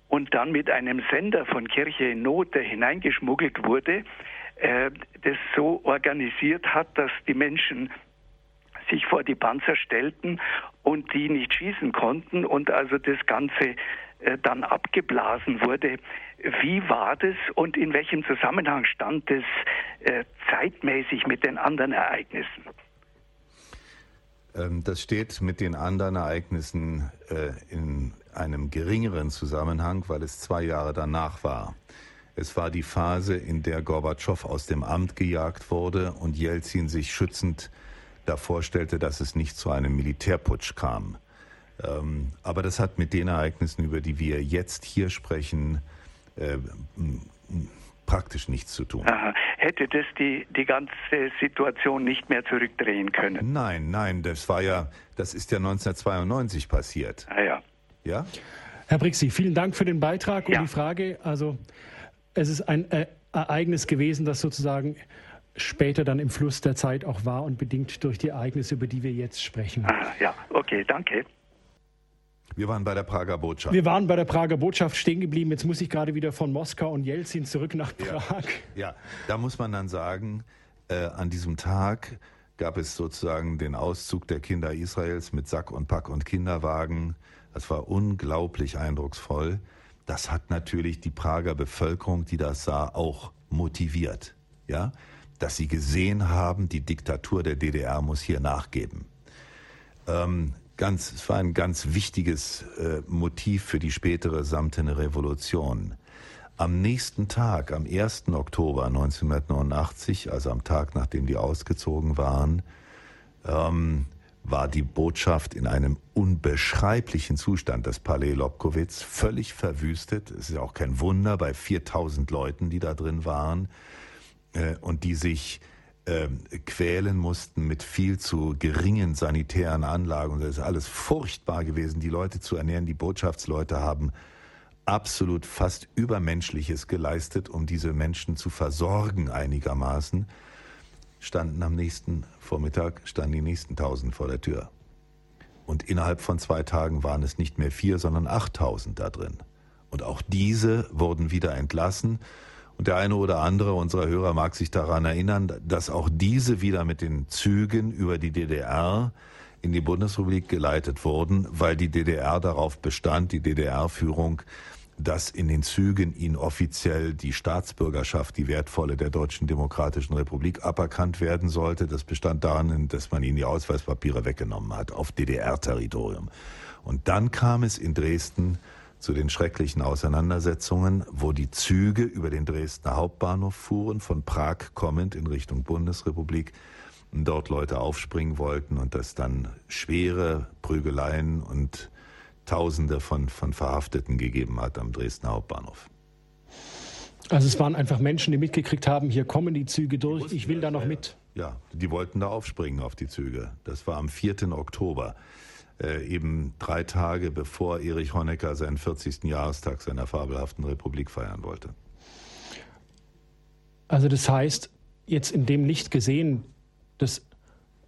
und dann mit einem Sender von Kirche in Not, der hineingeschmuggelt wurde, äh, das so organisiert hat, dass die Menschen sich vor die Panzer stellten und die nicht schießen konnten und also das Ganze dann abgeblasen wurde. Wie war das und in welchem Zusammenhang stand es äh, zeitmäßig mit den anderen Ereignissen? Ähm, das steht mit den anderen Ereignissen äh, in einem geringeren Zusammenhang, weil es zwei Jahre danach war. Es war die Phase, in der Gorbatschow aus dem Amt gejagt wurde und Jelzin sich schützend davor stellte, dass es nicht zu einem Militärputsch kam. Ähm, aber das hat mit den Ereignissen, über die wir jetzt hier sprechen, äh, praktisch nichts zu tun. Aha. Hätte das die, die ganze Situation nicht mehr zurückdrehen können? Nein, nein, das war ja, das ist ja 1992 passiert. Ah ja. Ja? Herr Brixi, vielen Dank für den Beitrag und ja. die Frage. Also es ist ein äh, Ereignis gewesen, das sozusagen später dann im Fluss der Zeit auch war und bedingt durch die Ereignisse, über die wir jetzt sprechen. Ah, ja, okay, danke. Wir waren bei der Prager Botschaft. Wir waren bei der Prager Botschaft stehen geblieben. Jetzt muss ich gerade wieder von Moskau und Jelzin zurück nach Prag. Ja, ja. da muss man dann sagen, äh, an diesem Tag gab es sozusagen den Auszug der Kinder Israels mit Sack und Pack und Kinderwagen. Das war unglaublich eindrucksvoll. Das hat natürlich die Prager Bevölkerung, die das sah, auch motiviert. Ja, dass sie gesehen haben, die Diktatur der DDR muss hier nachgeben. Ähm, ganz, es war ein ganz wichtiges äh, Motiv für die spätere Samtene Revolution. Am nächsten Tag, am 1. Oktober 1989, also am Tag, nachdem die ausgezogen waren, ähm, war die Botschaft in einem unbeschreiblichen Zustand, das Palais Lobkowitz, völlig verwüstet. Es ist ja auch kein Wunder bei 4000 Leuten, die da drin waren äh, und die sich quälen mussten mit viel zu geringen sanitären Anlagen. Das ist alles furchtbar gewesen, die Leute zu ernähren. Die Botschaftsleute haben absolut fast Übermenschliches geleistet, um diese Menschen zu versorgen einigermaßen. Standen am nächsten Vormittag, standen die nächsten tausend vor der Tür. Und innerhalb von zwei Tagen waren es nicht mehr vier, sondern achttausend da drin. Und auch diese wurden wieder entlassen. Und der eine oder andere unserer Hörer mag sich daran erinnern, dass auch diese wieder mit den Zügen über die DDR in die Bundesrepublik geleitet wurden, weil die DDR darauf bestand, die DDR-Führung, dass in den Zügen ihnen offiziell die Staatsbürgerschaft, die wertvolle der Deutschen Demokratischen Republik, aberkannt werden sollte. Das bestand darin, dass man ihnen die Ausweispapiere weggenommen hat auf DDR-Territorium. Und dann kam es in Dresden zu den schrecklichen Auseinandersetzungen, wo die Züge über den Dresdner Hauptbahnhof fuhren, von Prag kommend in Richtung Bundesrepublik, und dort Leute aufspringen wollten und das dann schwere Prügeleien und Tausende von, von Verhafteten gegeben hat am Dresdner Hauptbahnhof. Also es waren einfach Menschen, die mitgekriegt haben, hier kommen die Züge durch, ich will da noch mit. Ja, die wollten da aufspringen auf die Züge. Das war am 4. Oktober äh, eben drei Tage bevor Erich Honecker seinen 40. Jahrestag seiner fabelhaften Republik feiern wollte. Also das heißt, jetzt in dem Licht gesehen, dass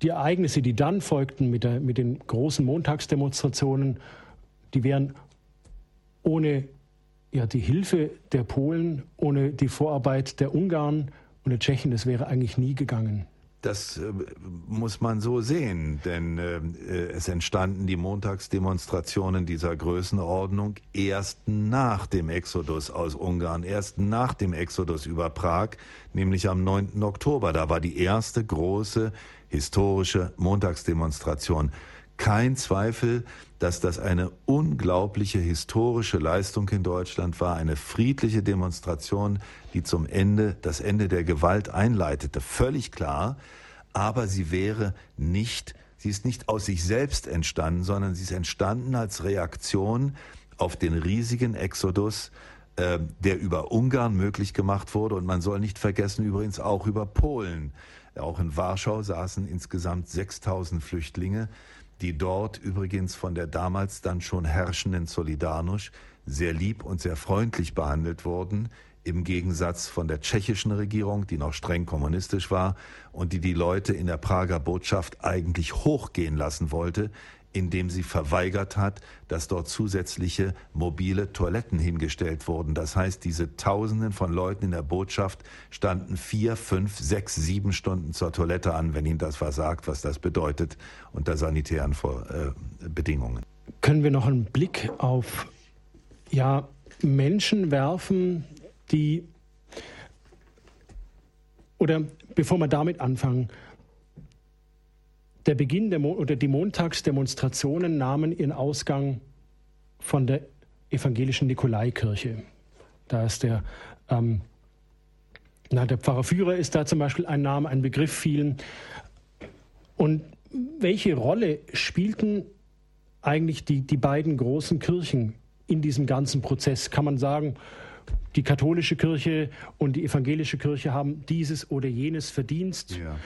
die Ereignisse, die dann folgten mit, der, mit den großen Montagsdemonstrationen, die wären ohne ja, die Hilfe der Polen, ohne die Vorarbeit der Ungarn und der Tschechen, das wäre eigentlich nie gegangen. Das äh, muss man so sehen, denn äh, äh, es entstanden die Montagsdemonstrationen dieser Größenordnung erst nach dem Exodus aus Ungarn, erst nach dem Exodus über Prag, nämlich am 9. Oktober. Da war die erste große historische Montagsdemonstration. Kein Zweifel, dass das eine unglaubliche historische Leistung in Deutschland war, eine friedliche Demonstration, die zum Ende, das Ende der Gewalt einleitete. Völlig klar. Aber sie wäre nicht, sie ist nicht aus sich selbst entstanden, sondern sie ist entstanden als Reaktion auf den riesigen Exodus, äh, der über Ungarn möglich gemacht wurde. Und man soll nicht vergessen, übrigens auch über Polen. Auch in Warschau saßen insgesamt 6000 Flüchtlinge die dort übrigens von der damals dann schon herrschenden Solidarność sehr lieb und sehr freundlich behandelt wurden, im Gegensatz von der tschechischen Regierung, die noch streng kommunistisch war und die die Leute in der Prager Botschaft eigentlich hochgehen lassen wollte, indem sie verweigert hat, dass dort zusätzliche mobile Toiletten hingestellt wurden. Das heißt, diese Tausenden von Leuten in der Botschaft standen vier, fünf, sechs, sieben Stunden zur Toilette an, wenn ihnen das versagt, was das bedeutet, unter sanitären äh, Bedingungen. Können wir noch einen Blick auf ja, Menschen werfen, die oder bevor wir damit anfangen, der Beginn der Mo oder die Montagsdemonstrationen nahmen ihren Ausgang von der evangelischen Nikolaikirche. Da ist der, ähm, na, der Pfarrer Führer ist da zum Beispiel ein Name, ein Begriff vielen. Und welche Rolle spielten eigentlich die, die beiden großen Kirchen in diesem ganzen Prozess? Kann man sagen, die katholische Kirche und die evangelische Kirche haben dieses oder jenes Verdienst. Ja.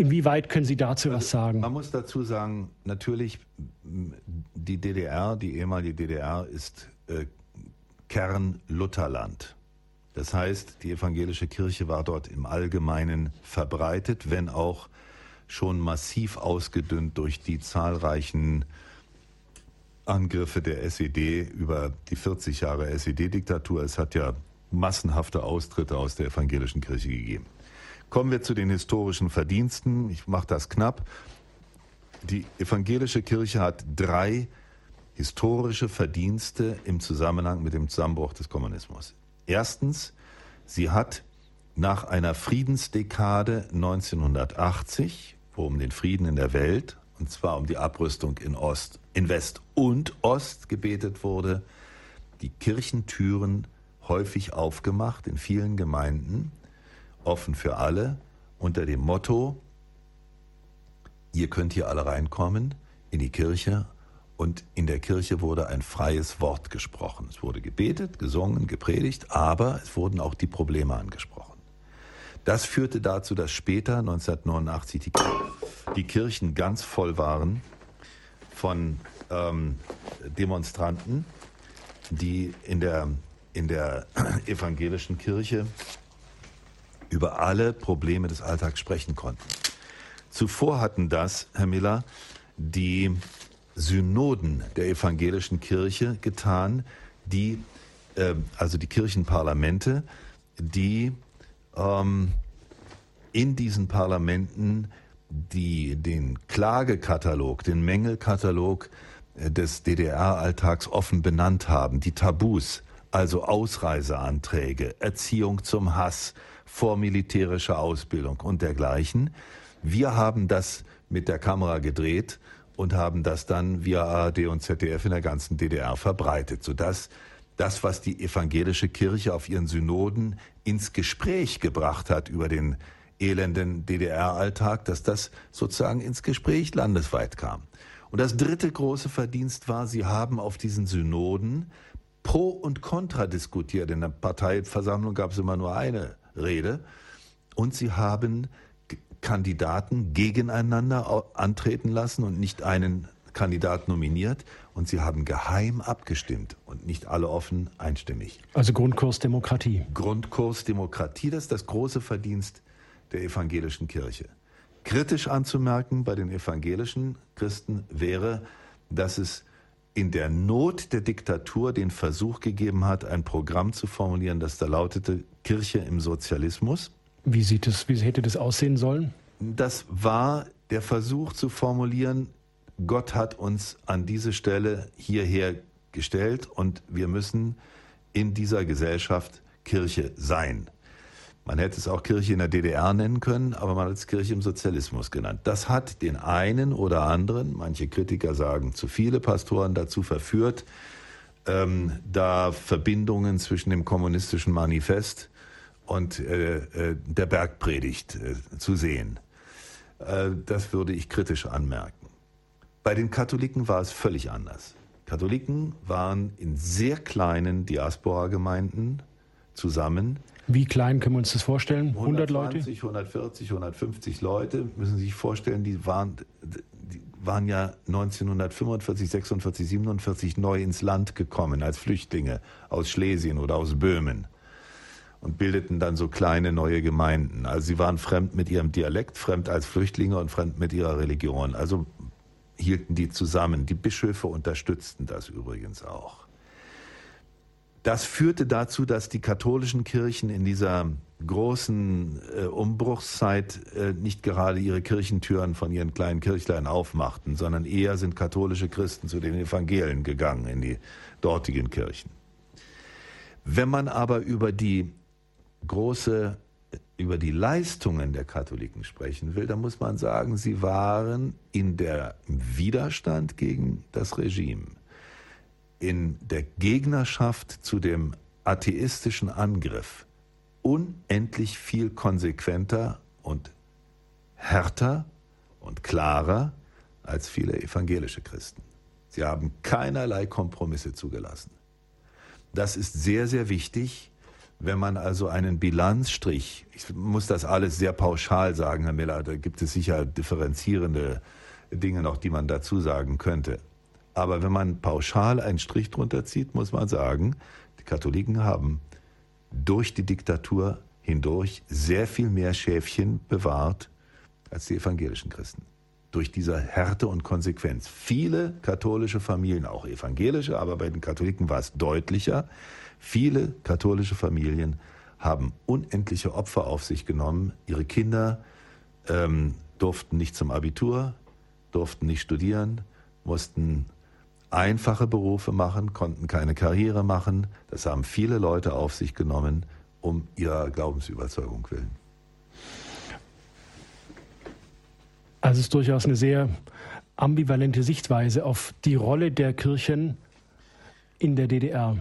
Inwieweit können Sie dazu was sagen? Man muss dazu sagen, natürlich, die DDR, die ehemalige DDR, ist äh, Kern Lutherland. Das heißt, die evangelische Kirche war dort im Allgemeinen verbreitet, wenn auch schon massiv ausgedünnt durch die zahlreichen Angriffe der SED über die 40 Jahre SED-Diktatur. Es hat ja massenhafte Austritte aus der evangelischen Kirche gegeben. Kommen wir zu den historischen Verdiensten. Ich mache das knapp. Die evangelische Kirche hat drei historische Verdienste im Zusammenhang mit dem Zusammenbruch des Kommunismus. Erstens, sie hat nach einer Friedensdekade 1980, wo um den Frieden in der Welt, und zwar um die Abrüstung in Ost, in West und Ost gebetet wurde, die Kirchentüren häufig aufgemacht in vielen Gemeinden offen für alle unter dem Motto, ihr könnt hier alle reinkommen in die Kirche und in der Kirche wurde ein freies Wort gesprochen. Es wurde gebetet, gesungen, gepredigt, aber es wurden auch die Probleme angesprochen. Das führte dazu, dass später, 1989, die, die Kirchen ganz voll waren von ähm, Demonstranten, die in der, in der evangelischen Kirche über alle Probleme des Alltags sprechen konnten. Zuvor hatten das, Herr Miller, die Synoden der evangelischen Kirche getan, die, äh, also die Kirchenparlamente, die ähm, in diesen Parlamenten die, den Klagekatalog, den Mängelkatalog äh, des DDR-Alltags offen benannt haben, die Tabus, also Ausreiseanträge, Erziehung zum Hass, vormilitärische Ausbildung und dergleichen. Wir haben das mit der Kamera gedreht und haben das dann via ARD und ZDF in der ganzen DDR verbreitet, sodass das, was die evangelische Kirche auf ihren Synoden ins Gespräch gebracht hat über den elenden DDR-Alltag, dass das sozusagen ins Gespräch landesweit kam. Und das dritte große Verdienst war, sie haben auf diesen Synoden Pro und Contra diskutiert. In der Parteiversammlung gab es immer nur eine Rede. Und sie haben Kandidaten gegeneinander antreten lassen und nicht einen Kandidat nominiert. Und sie haben geheim abgestimmt und nicht alle offen einstimmig. Also Grundkurs Demokratie. Grundkurs Demokratie, das ist das große Verdienst der evangelischen Kirche. Kritisch anzumerken bei den evangelischen Christen wäre, dass es in der Not der Diktatur den Versuch gegeben hat, ein Programm zu formulieren, das da lautete Kirche im Sozialismus. Wie sieht es, wie hätte das aussehen sollen? Das war der Versuch zu formulieren, Gott hat uns an diese Stelle hierher gestellt und wir müssen in dieser Gesellschaft Kirche sein. Man hätte es auch Kirche in der DDR nennen können, aber man hat es Kirche im Sozialismus genannt. Das hat den einen oder anderen, manche Kritiker sagen zu viele Pastoren, dazu verführt, ähm, da Verbindungen zwischen dem kommunistischen Manifest und äh, äh, der Bergpredigt äh, zu sehen. Äh, das würde ich kritisch anmerken. Bei den Katholiken war es völlig anders. Katholiken waren in sehr kleinen Diaspora-Gemeinden zusammen, wie klein können wir uns das vorstellen? 100 120, Leute? 140, 150 Leute, müssen Sie sich vorstellen, die waren, die waren ja 1945, 46, 47 neu ins Land gekommen als Flüchtlinge aus Schlesien oder aus Böhmen und bildeten dann so kleine neue Gemeinden. Also sie waren fremd mit ihrem Dialekt, fremd als Flüchtlinge und fremd mit ihrer Religion. Also hielten die zusammen. Die Bischöfe unterstützten das übrigens auch. Das führte dazu, dass die katholischen Kirchen in dieser großen äh, Umbruchszeit äh, nicht gerade ihre Kirchentüren von ihren kleinen Kirchlein aufmachten, sondern eher sind katholische Christen zu den Evangelien gegangen in die dortigen Kirchen. Wenn man aber über die große über die Leistungen der Katholiken sprechen will, dann muss man sagen, sie waren in der Widerstand gegen das Regime, in der Gegnerschaft zu dem atheistischen Angriff unendlich viel konsequenter und härter und klarer als viele evangelische Christen. Sie haben keinerlei Kompromisse zugelassen. Das ist sehr, sehr wichtig, wenn man also einen Bilanzstrich, ich muss das alles sehr pauschal sagen, Herr Miller, da gibt es sicher differenzierende Dinge noch, die man dazu sagen könnte. Aber wenn man pauschal einen Strich drunter zieht, muss man sagen, die Katholiken haben durch die Diktatur hindurch sehr viel mehr Schäfchen bewahrt als die evangelischen Christen. Durch diese Härte und Konsequenz. Viele katholische Familien, auch evangelische, aber bei den Katholiken war es deutlicher, Viele katholische Familien haben unendliche Opfer auf sich genommen. Ihre Kinder ähm, durften nicht zum Abitur, durften nicht studieren, mussten einfache Berufe machen, konnten keine Karriere machen. Das haben viele Leute auf sich genommen, um ihrer Glaubensüberzeugung willen. Also es ist durchaus eine sehr ambivalente Sichtweise auf die Rolle der Kirchen in der DDR.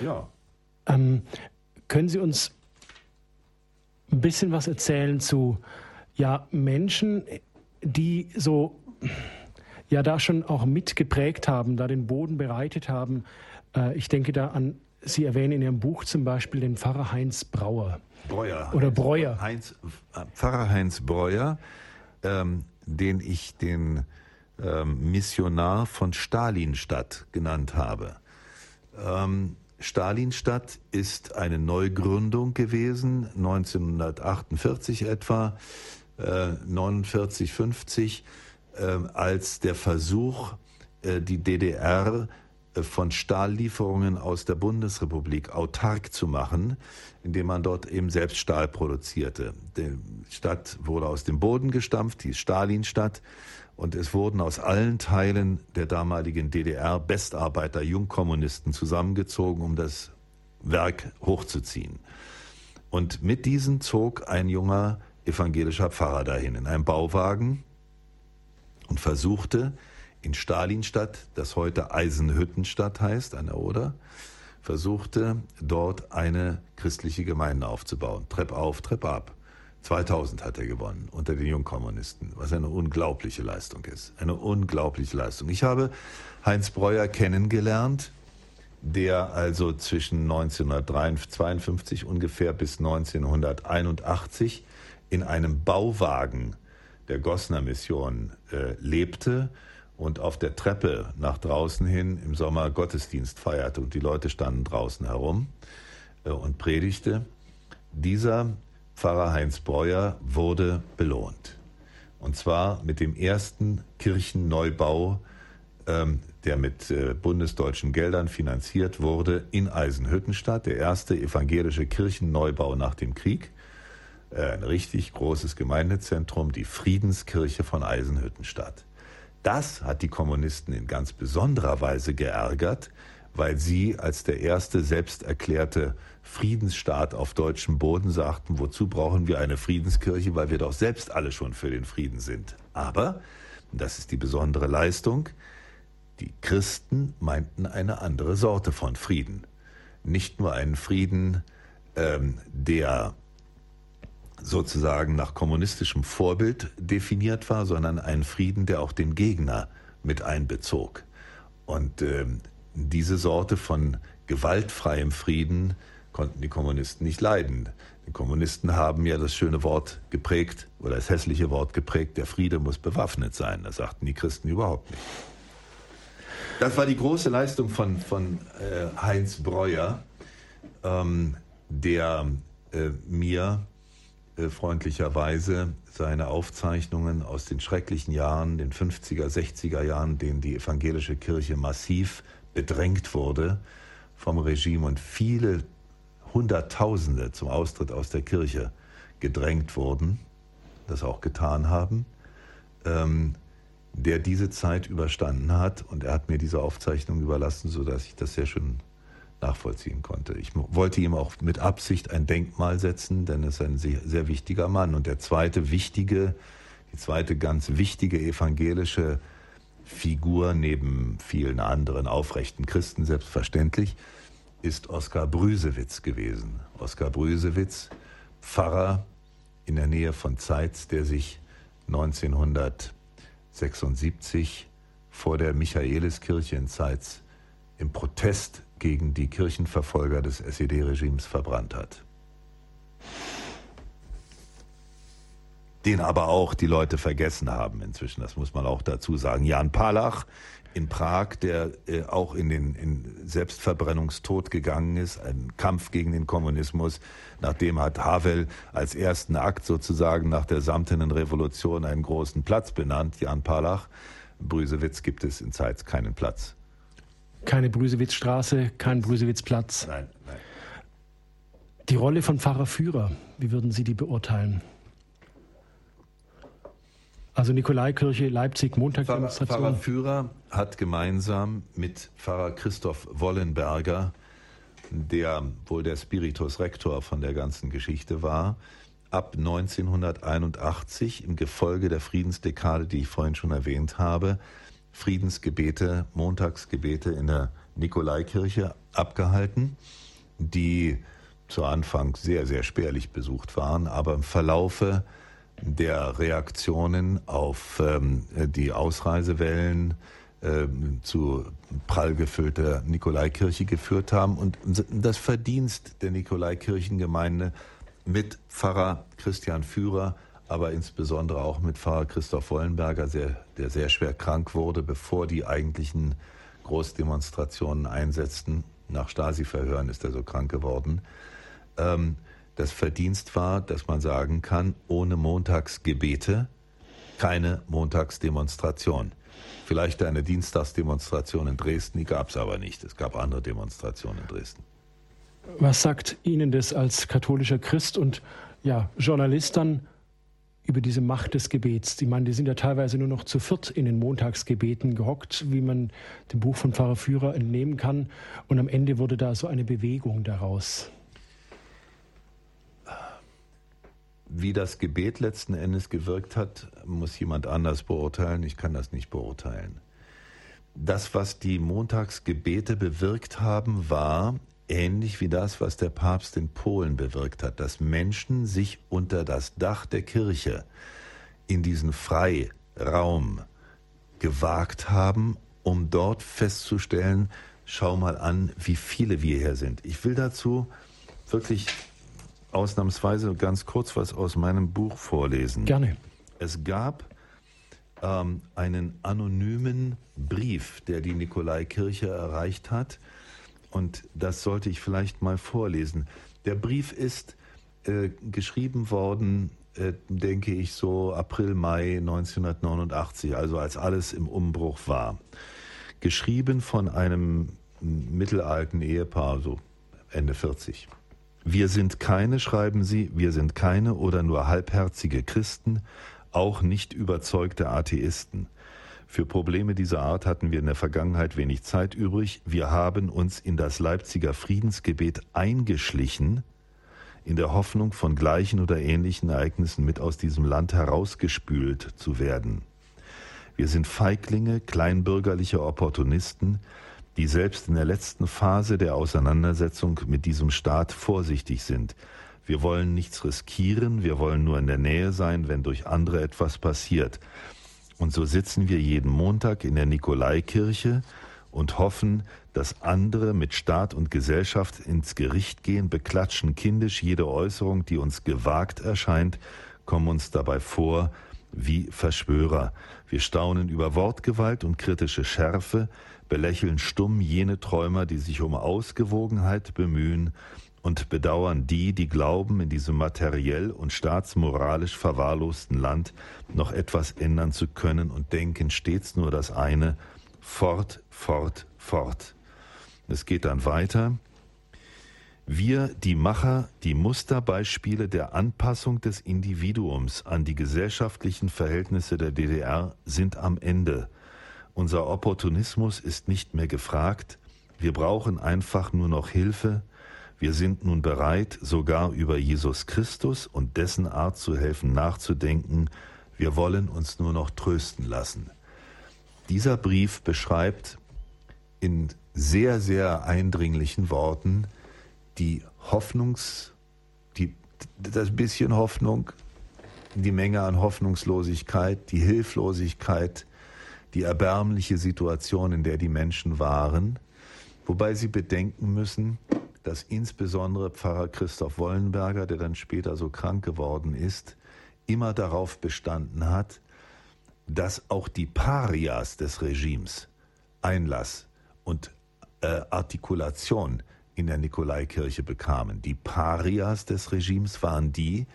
Ja. Ähm, können Sie uns ein bisschen was erzählen zu ja, Menschen, die so ja da schon auch mitgeprägt haben, da den Boden bereitet haben. Äh, ich denke da an, Sie erwähnen in Ihrem Buch zum Beispiel den Pfarrer Heinz Brauer. Breuer. Oder Breuer. Heinz, äh, Pfarrer Heinz Breuer, ähm, den ich den ähm, Missionar von Stalinstadt genannt habe. Ähm, Stalinstadt ist eine Neugründung gewesen, 1948 etwa, äh, 49, 50, äh, als der Versuch, äh, die DDR äh, von Stahllieferungen aus der Bundesrepublik autark zu machen, indem man dort eben selbst Stahl produzierte. Die Stadt wurde aus dem Boden gestampft, die Stalinstadt und es wurden aus allen Teilen der damaligen DDR Bestarbeiter, Jungkommunisten zusammengezogen, um das Werk hochzuziehen. Und mit diesen zog ein junger evangelischer Pfarrer dahin in einem Bauwagen und versuchte in Stalinstadt, das heute Eisenhüttenstadt heißt, an der Oder, versuchte dort eine christliche Gemeinde aufzubauen. Trepp auf, Trepp ab. 2000 hat er gewonnen unter den Jungkommunisten, was eine unglaubliche Leistung ist. Eine unglaubliche Leistung. Ich habe Heinz Breuer kennengelernt, der also zwischen 1952 ungefähr bis 1981 in einem Bauwagen der Gosner Mission äh, lebte und auf der Treppe nach draußen hin im Sommer Gottesdienst feierte und die Leute standen draußen herum äh, und predigte. Dieser Pfarrer Heinz Breuer wurde belohnt. Und zwar mit dem ersten Kirchenneubau, ähm, der mit äh, bundesdeutschen Geldern finanziert wurde in Eisenhüttenstadt, der erste evangelische Kirchenneubau nach dem Krieg. Äh, ein richtig großes Gemeindezentrum, die Friedenskirche von Eisenhüttenstadt. Das hat die Kommunisten in ganz besonderer Weise geärgert, weil sie als der erste selbst erklärte Friedensstaat auf deutschem Boden sagten, wozu brauchen wir eine Friedenskirche, weil wir doch selbst alle schon für den Frieden sind. Aber, das ist die besondere Leistung, die Christen meinten eine andere Sorte von Frieden. Nicht nur einen Frieden, ähm, der sozusagen nach kommunistischem Vorbild definiert war, sondern einen Frieden, der auch den Gegner mit einbezog. Und ähm, diese Sorte von gewaltfreiem Frieden konnten die Kommunisten nicht leiden. Die Kommunisten haben ja das schöne Wort geprägt oder das hässliche Wort geprägt, der Friede muss bewaffnet sein. Das sagten die Christen überhaupt nicht. Das war die große Leistung von, von äh, Heinz Breuer, ähm, der äh, mir äh, freundlicherweise seine Aufzeichnungen aus den schrecklichen Jahren, den 50er, 60er Jahren, denen die evangelische Kirche massiv bedrängt wurde vom Regime und viele Hunderttausende zum Austritt aus der Kirche gedrängt wurden, das auch getan haben, ähm, der diese Zeit überstanden hat. Und er hat mir diese Aufzeichnung überlassen, sodass ich das sehr schön nachvollziehen konnte. Ich wollte ihm auch mit Absicht ein Denkmal setzen, denn er ist ein sehr, sehr wichtiger Mann. Und der zweite wichtige, die zweite ganz wichtige evangelische Figur neben vielen anderen aufrechten Christen selbstverständlich ist Oskar Brüsewitz gewesen. Oskar Brüsewitz, Pfarrer in der Nähe von Zeitz, der sich 1976 vor der Michaeliskirche in Zeitz im Protest gegen die Kirchenverfolger des SED-Regimes verbrannt hat. Den aber auch die Leute vergessen haben inzwischen, das muss man auch dazu sagen. Jan Palach in Prag, der äh, auch in den in Selbstverbrennungstod gegangen ist, ein Kampf gegen den Kommunismus. Nachdem hat Havel als ersten Akt sozusagen nach der Samtenen Revolution einen großen Platz benannt, Jan Palach. Brüsewitz gibt es in Zeitz keinen Platz. Keine Brüsewitzstraße, kein Brüsewitzplatz. Nein, nein. Die Rolle von Pfarrer Führer, wie würden Sie die beurteilen? Also Nikolaikirche, Leipzig, Montagsdemonstration. Pfarrer, Pfarrer Führer hat gemeinsam mit Pfarrer Christoph Wollenberger, der wohl der Spiritus Rector von der ganzen Geschichte war, ab 1981 im Gefolge der Friedensdekade, die ich vorhin schon erwähnt habe, Friedensgebete, Montagsgebete in der Nikolaikirche abgehalten, die zu Anfang sehr, sehr spärlich besucht waren, aber im Verlaufe der Reaktionen auf ähm, die Ausreisewellen äh, zu prall gefüllter Nikolaikirche geführt haben und das Verdienst der Nikolaikirchengemeinde mit Pfarrer Christian Führer aber insbesondere auch mit Pfarrer Christoph Wollenberger, der sehr schwer krank wurde, bevor die eigentlichen Großdemonstrationen einsetzten. Nach Stasi-Verhören ist er so krank geworden. Ähm, das Verdienst war, dass man sagen kann, ohne Montagsgebete keine Montagsdemonstration. Vielleicht eine Dienstagsdemonstration in Dresden, die gab es aber nicht. Es gab andere Demonstrationen in Dresden. Was sagt Ihnen das als katholischer Christ und ja, Journalist dann über diese Macht des Gebets. Die Mann, die sind ja teilweise nur noch zu viert in den Montagsgebeten gehockt, wie man dem Buch von Pfarrer Führer entnehmen kann. Und am Ende wurde da so eine Bewegung daraus. Wie das Gebet letzten Endes gewirkt hat, muss jemand anders beurteilen. Ich kann das nicht beurteilen. Das, was die Montagsgebete bewirkt haben, war, ähnlich wie das, was der Papst in Polen bewirkt hat, dass Menschen sich unter das Dach der Kirche in diesen Freiraum gewagt haben, um dort festzustellen, schau mal an, wie viele wir hier sind. Ich will dazu wirklich ausnahmsweise ganz kurz was aus meinem Buch vorlesen. Gerne. Es gab ähm, einen anonymen Brief, der die Nikolaikirche erreicht hat, und das sollte ich vielleicht mal vorlesen. Der Brief ist äh, geschrieben worden, äh, denke ich, so April, Mai 1989, also als alles im Umbruch war. Geschrieben von einem mittelalten Ehepaar, so Ende 40. Wir sind keine, schreiben sie, wir sind keine oder nur halbherzige Christen, auch nicht überzeugte Atheisten. Für Probleme dieser Art hatten wir in der Vergangenheit wenig Zeit übrig. Wir haben uns in das Leipziger Friedensgebet eingeschlichen, in der Hoffnung, von gleichen oder ähnlichen Ereignissen mit aus diesem Land herausgespült zu werden. Wir sind Feiglinge, kleinbürgerliche Opportunisten, die selbst in der letzten Phase der Auseinandersetzung mit diesem Staat vorsichtig sind. Wir wollen nichts riskieren, wir wollen nur in der Nähe sein, wenn durch andere etwas passiert. Und so sitzen wir jeden Montag in der Nikolaikirche und hoffen, dass andere mit Staat und Gesellschaft ins Gericht gehen, beklatschen kindisch jede Äußerung, die uns gewagt erscheint, kommen uns dabei vor wie Verschwörer. Wir staunen über Wortgewalt und kritische Schärfe, belächeln stumm jene Träumer, die sich um Ausgewogenheit bemühen, und bedauern die, die glauben, in diesem materiell und staatsmoralisch verwahrlosten Land noch etwas ändern zu können und denken stets nur das eine, fort, fort, fort. Es geht dann weiter. Wir, die Macher, die Musterbeispiele der Anpassung des Individuums an die gesellschaftlichen Verhältnisse der DDR, sind am Ende. Unser Opportunismus ist nicht mehr gefragt. Wir brauchen einfach nur noch Hilfe. Wir sind nun bereit, sogar über Jesus Christus und dessen Art zu helfen nachzudenken. Wir wollen uns nur noch trösten lassen. Dieser Brief beschreibt in sehr, sehr eindringlichen Worten die Hoffnungs, die, das bisschen Hoffnung, die Menge an Hoffnungslosigkeit, die Hilflosigkeit, die erbärmliche Situation, in der die Menschen waren, wobei sie bedenken müssen, dass insbesondere Pfarrer Christoph Wollenberger, der dann später so krank geworden ist, immer darauf bestanden hat, dass auch die Parias des Regimes Einlass und äh, Artikulation in der Nikolaikirche bekamen. Die Parias des Regimes waren die,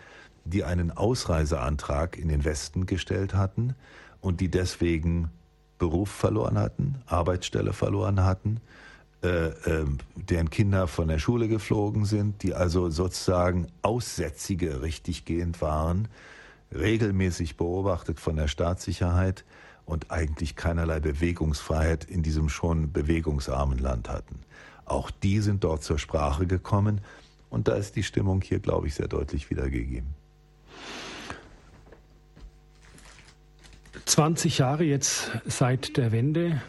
die einen Ausreiseantrag in den Westen gestellt hatten und die deswegen Beruf verloren hatten, Arbeitsstelle verloren hatten, deren Kinder von der Schule geflogen sind, die also sozusagen Aussätzige richtiggehend waren, regelmäßig beobachtet von der Staatssicherheit und eigentlich keinerlei Bewegungsfreiheit in diesem schon bewegungsarmen Land hatten. Auch die sind dort zur Sprache gekommen und da ist die Stimmung hier, glaube ich, sehr deutlich wiedergegeben. 20 Jahre jetzt seit der Wende.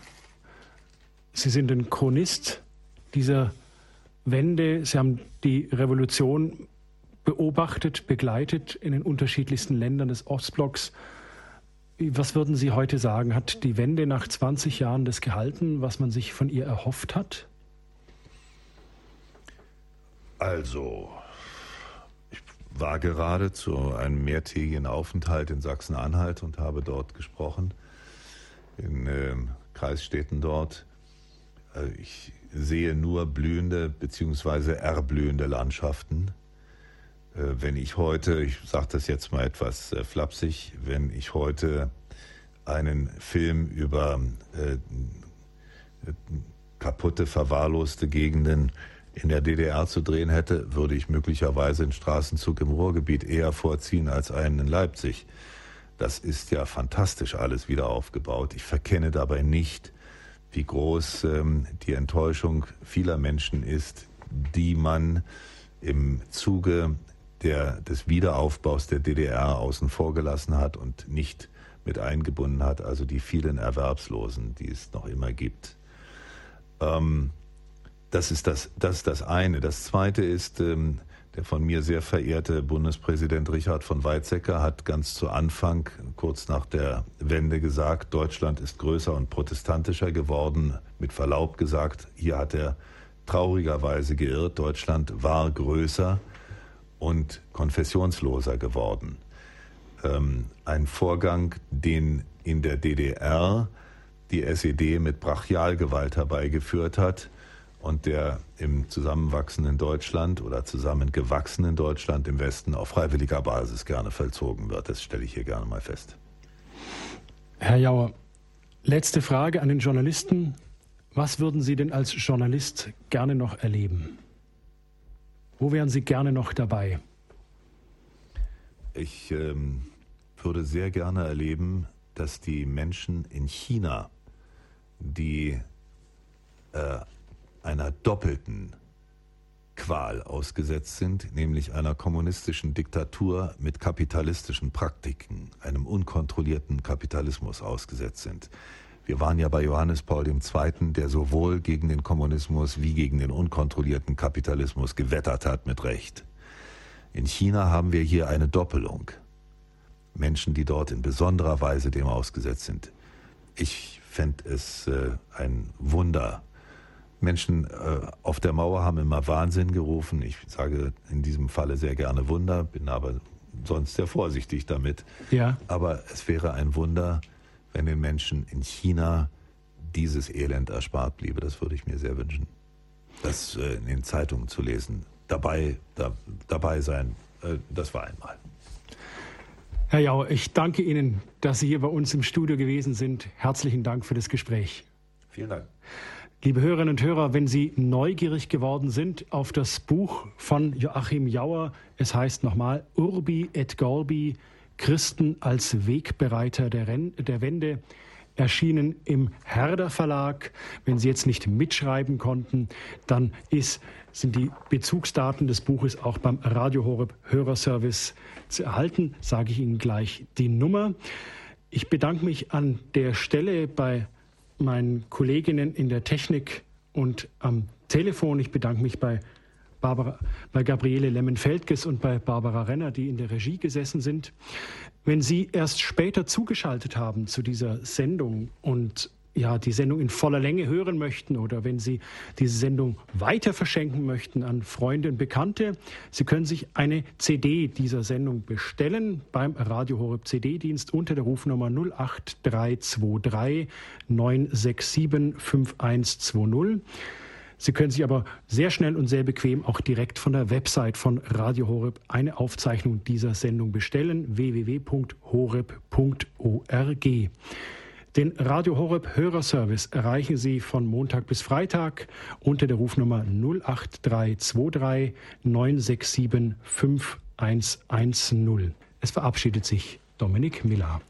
Sie sind ein Chronist dieser Wende. Sie haben die Revolution beobachtet, begleitet in den unterschiedlichsten Ländern des Ostblocks. Was würden Sie heute sagen? Hat die Wende nach 20 Jahren das gehalten, was man sich von ihr erhofft hat? Also, ich war gerade zu einem mehrtägigen Aufenthalt in Sachsen-Anhalt und habe dort gesprochen, in äh, Kreisstädten dort. Äh, ich sehe nur blühende bzw. erblühende Landschaften. Äh, wenn ich heute, ich sage das jetzt mal etwas äh, flapsig, wenn ich heute einen Film über äh, kaputte, verwahrloste Gegenden in der DDR zu drehen hätte, würde ich möglicherweise einen Straßenzug im Ruhrgebiet eher vorziehen als einen in Leipzig. Das ist ja fantastisch alles wieder aufgebaut. Ich verkenne dabei nicht, wie groß ähm, die Enttäuschung vieler Menschen ist, die man im Zuge der, des Wiederaufbaus der DDR außen vor gelassen hat und nicht mit eingebunden hat, also die vielen Erwerbslosen, die es noch immer gibt. Ähm, das, ist das, das ist das eine. Das zweite ist, ähm, der von mir sehr verehrte Bundespräsident Richard von Weizsäcker hat ganz zu Anfang, kurz nach der Wende gesagt, Deutschland ist größer und protestantischer geworden. Mit Verlaub gesagt, hier hat er traurigerweise geirrt. Deutschland war größer und konfessionsloser geworden. Ähm, ein Vorgang, den in der DDR die SED mit Brachialgewalt herbeigeführt hat und der im zusammenwachsenden Deutschland oder zusammengewachsenen Deutschland im Westen auf freiwilliger Basis gerne vollzogen wird. Das stelle ich hier gerne mal fest. Herr Jauer, letzte Frage an den Journalisten. Was würden Sie denn als Journalist gerne noch erleben? Wo wären Sie gerne noch dabei? Ich ähm, würde sehr gerne erleben, dass die Menschen in China, die äh, einer doppelten Qual ausgesetzt sind, nämlich einer kommunistischen Diktatur mit kapitalistischen Praktiken, einem unkontrollierten Kapitalismus ausgesetzt sind. Wir waren ja bei Johannes Paul II., der sowohl gegen den Kommunismus wie gegen den unkontrollierten Kapitalismus gewettert hat mit Recht. In China haben wir hier eine Doppelung. Menschen, die dort in besonderer Weise dem ausgesetzt sind. Ich fände es äh, ein Wunder, Menschen äh, auf der Mauer haben immer Wahnsinn gerufen. Ich sage in diesem Falle sehr gerne Wunder, bin aber sonst sehr vorsichtig damit. Ja. Aber es wäre ein Wunder, wenn den Menschen in China dieses Elend erspart bliebe. Das würde ich mir sehr wünschen. Das äh, in den Zeitungen zu lesen, dabei, da, dabei sein, äh, das war einmal. Herr Jau, ich danke Ihnen, dass Sie hier bei uns im Studio gewesen sind. Herzlichen Dank für das Gespräch. Vielen Dank. Liebe Hörerinnen und Hörer, wenn Sie neugierig geworden sind auf das Buch von Joachim Jauer, es heißt nochmal Urbi et Gorbi, Christen als Wegbereiter der, Ren der Wende, erschienen im Herder Verlag. Wenn Sie jetzt nicht mitschreiben konnten, dann ist, sind die Bezugsdaten des Buches auch beim Radio Horeb Hörerservice zu erhalten. Sage ich Ihnen gleich die Nummer. Ich bedanke mich an der Stelle bei meinen Kolleginnen in der Technik und am Telefon. Ich bedanke mich bei, Barbara, bei Gabriele Lemmen-Feldges und bei Barbara Renner, die in der Regie gesessen sind. Wenn Sie erst später zugeschaltet haben zu dieser Sendung und ja, die Sendung in voller Länge hören möchten oder wenn Sie diese Sendung weiter verschenken möchten an Freunde und Bekannte, Sie können sich eine CD dieser Sendung bestellen beim Radio Horeb CD-Dienst unter der Rufnummer 08323 967 5120. Sie können sich aber sehr schnell und sehr bequem auch direkt von der Website von Radio Horeb eine Aufzeichnung dieser Sendung bestellen www.horeb.org. Den Radio Horeb Hörerservice erreichen Sie von Montag bis Freitag unter der Rufnummer 08323 967 5110. Es verabschiedet sich Dominik Miller.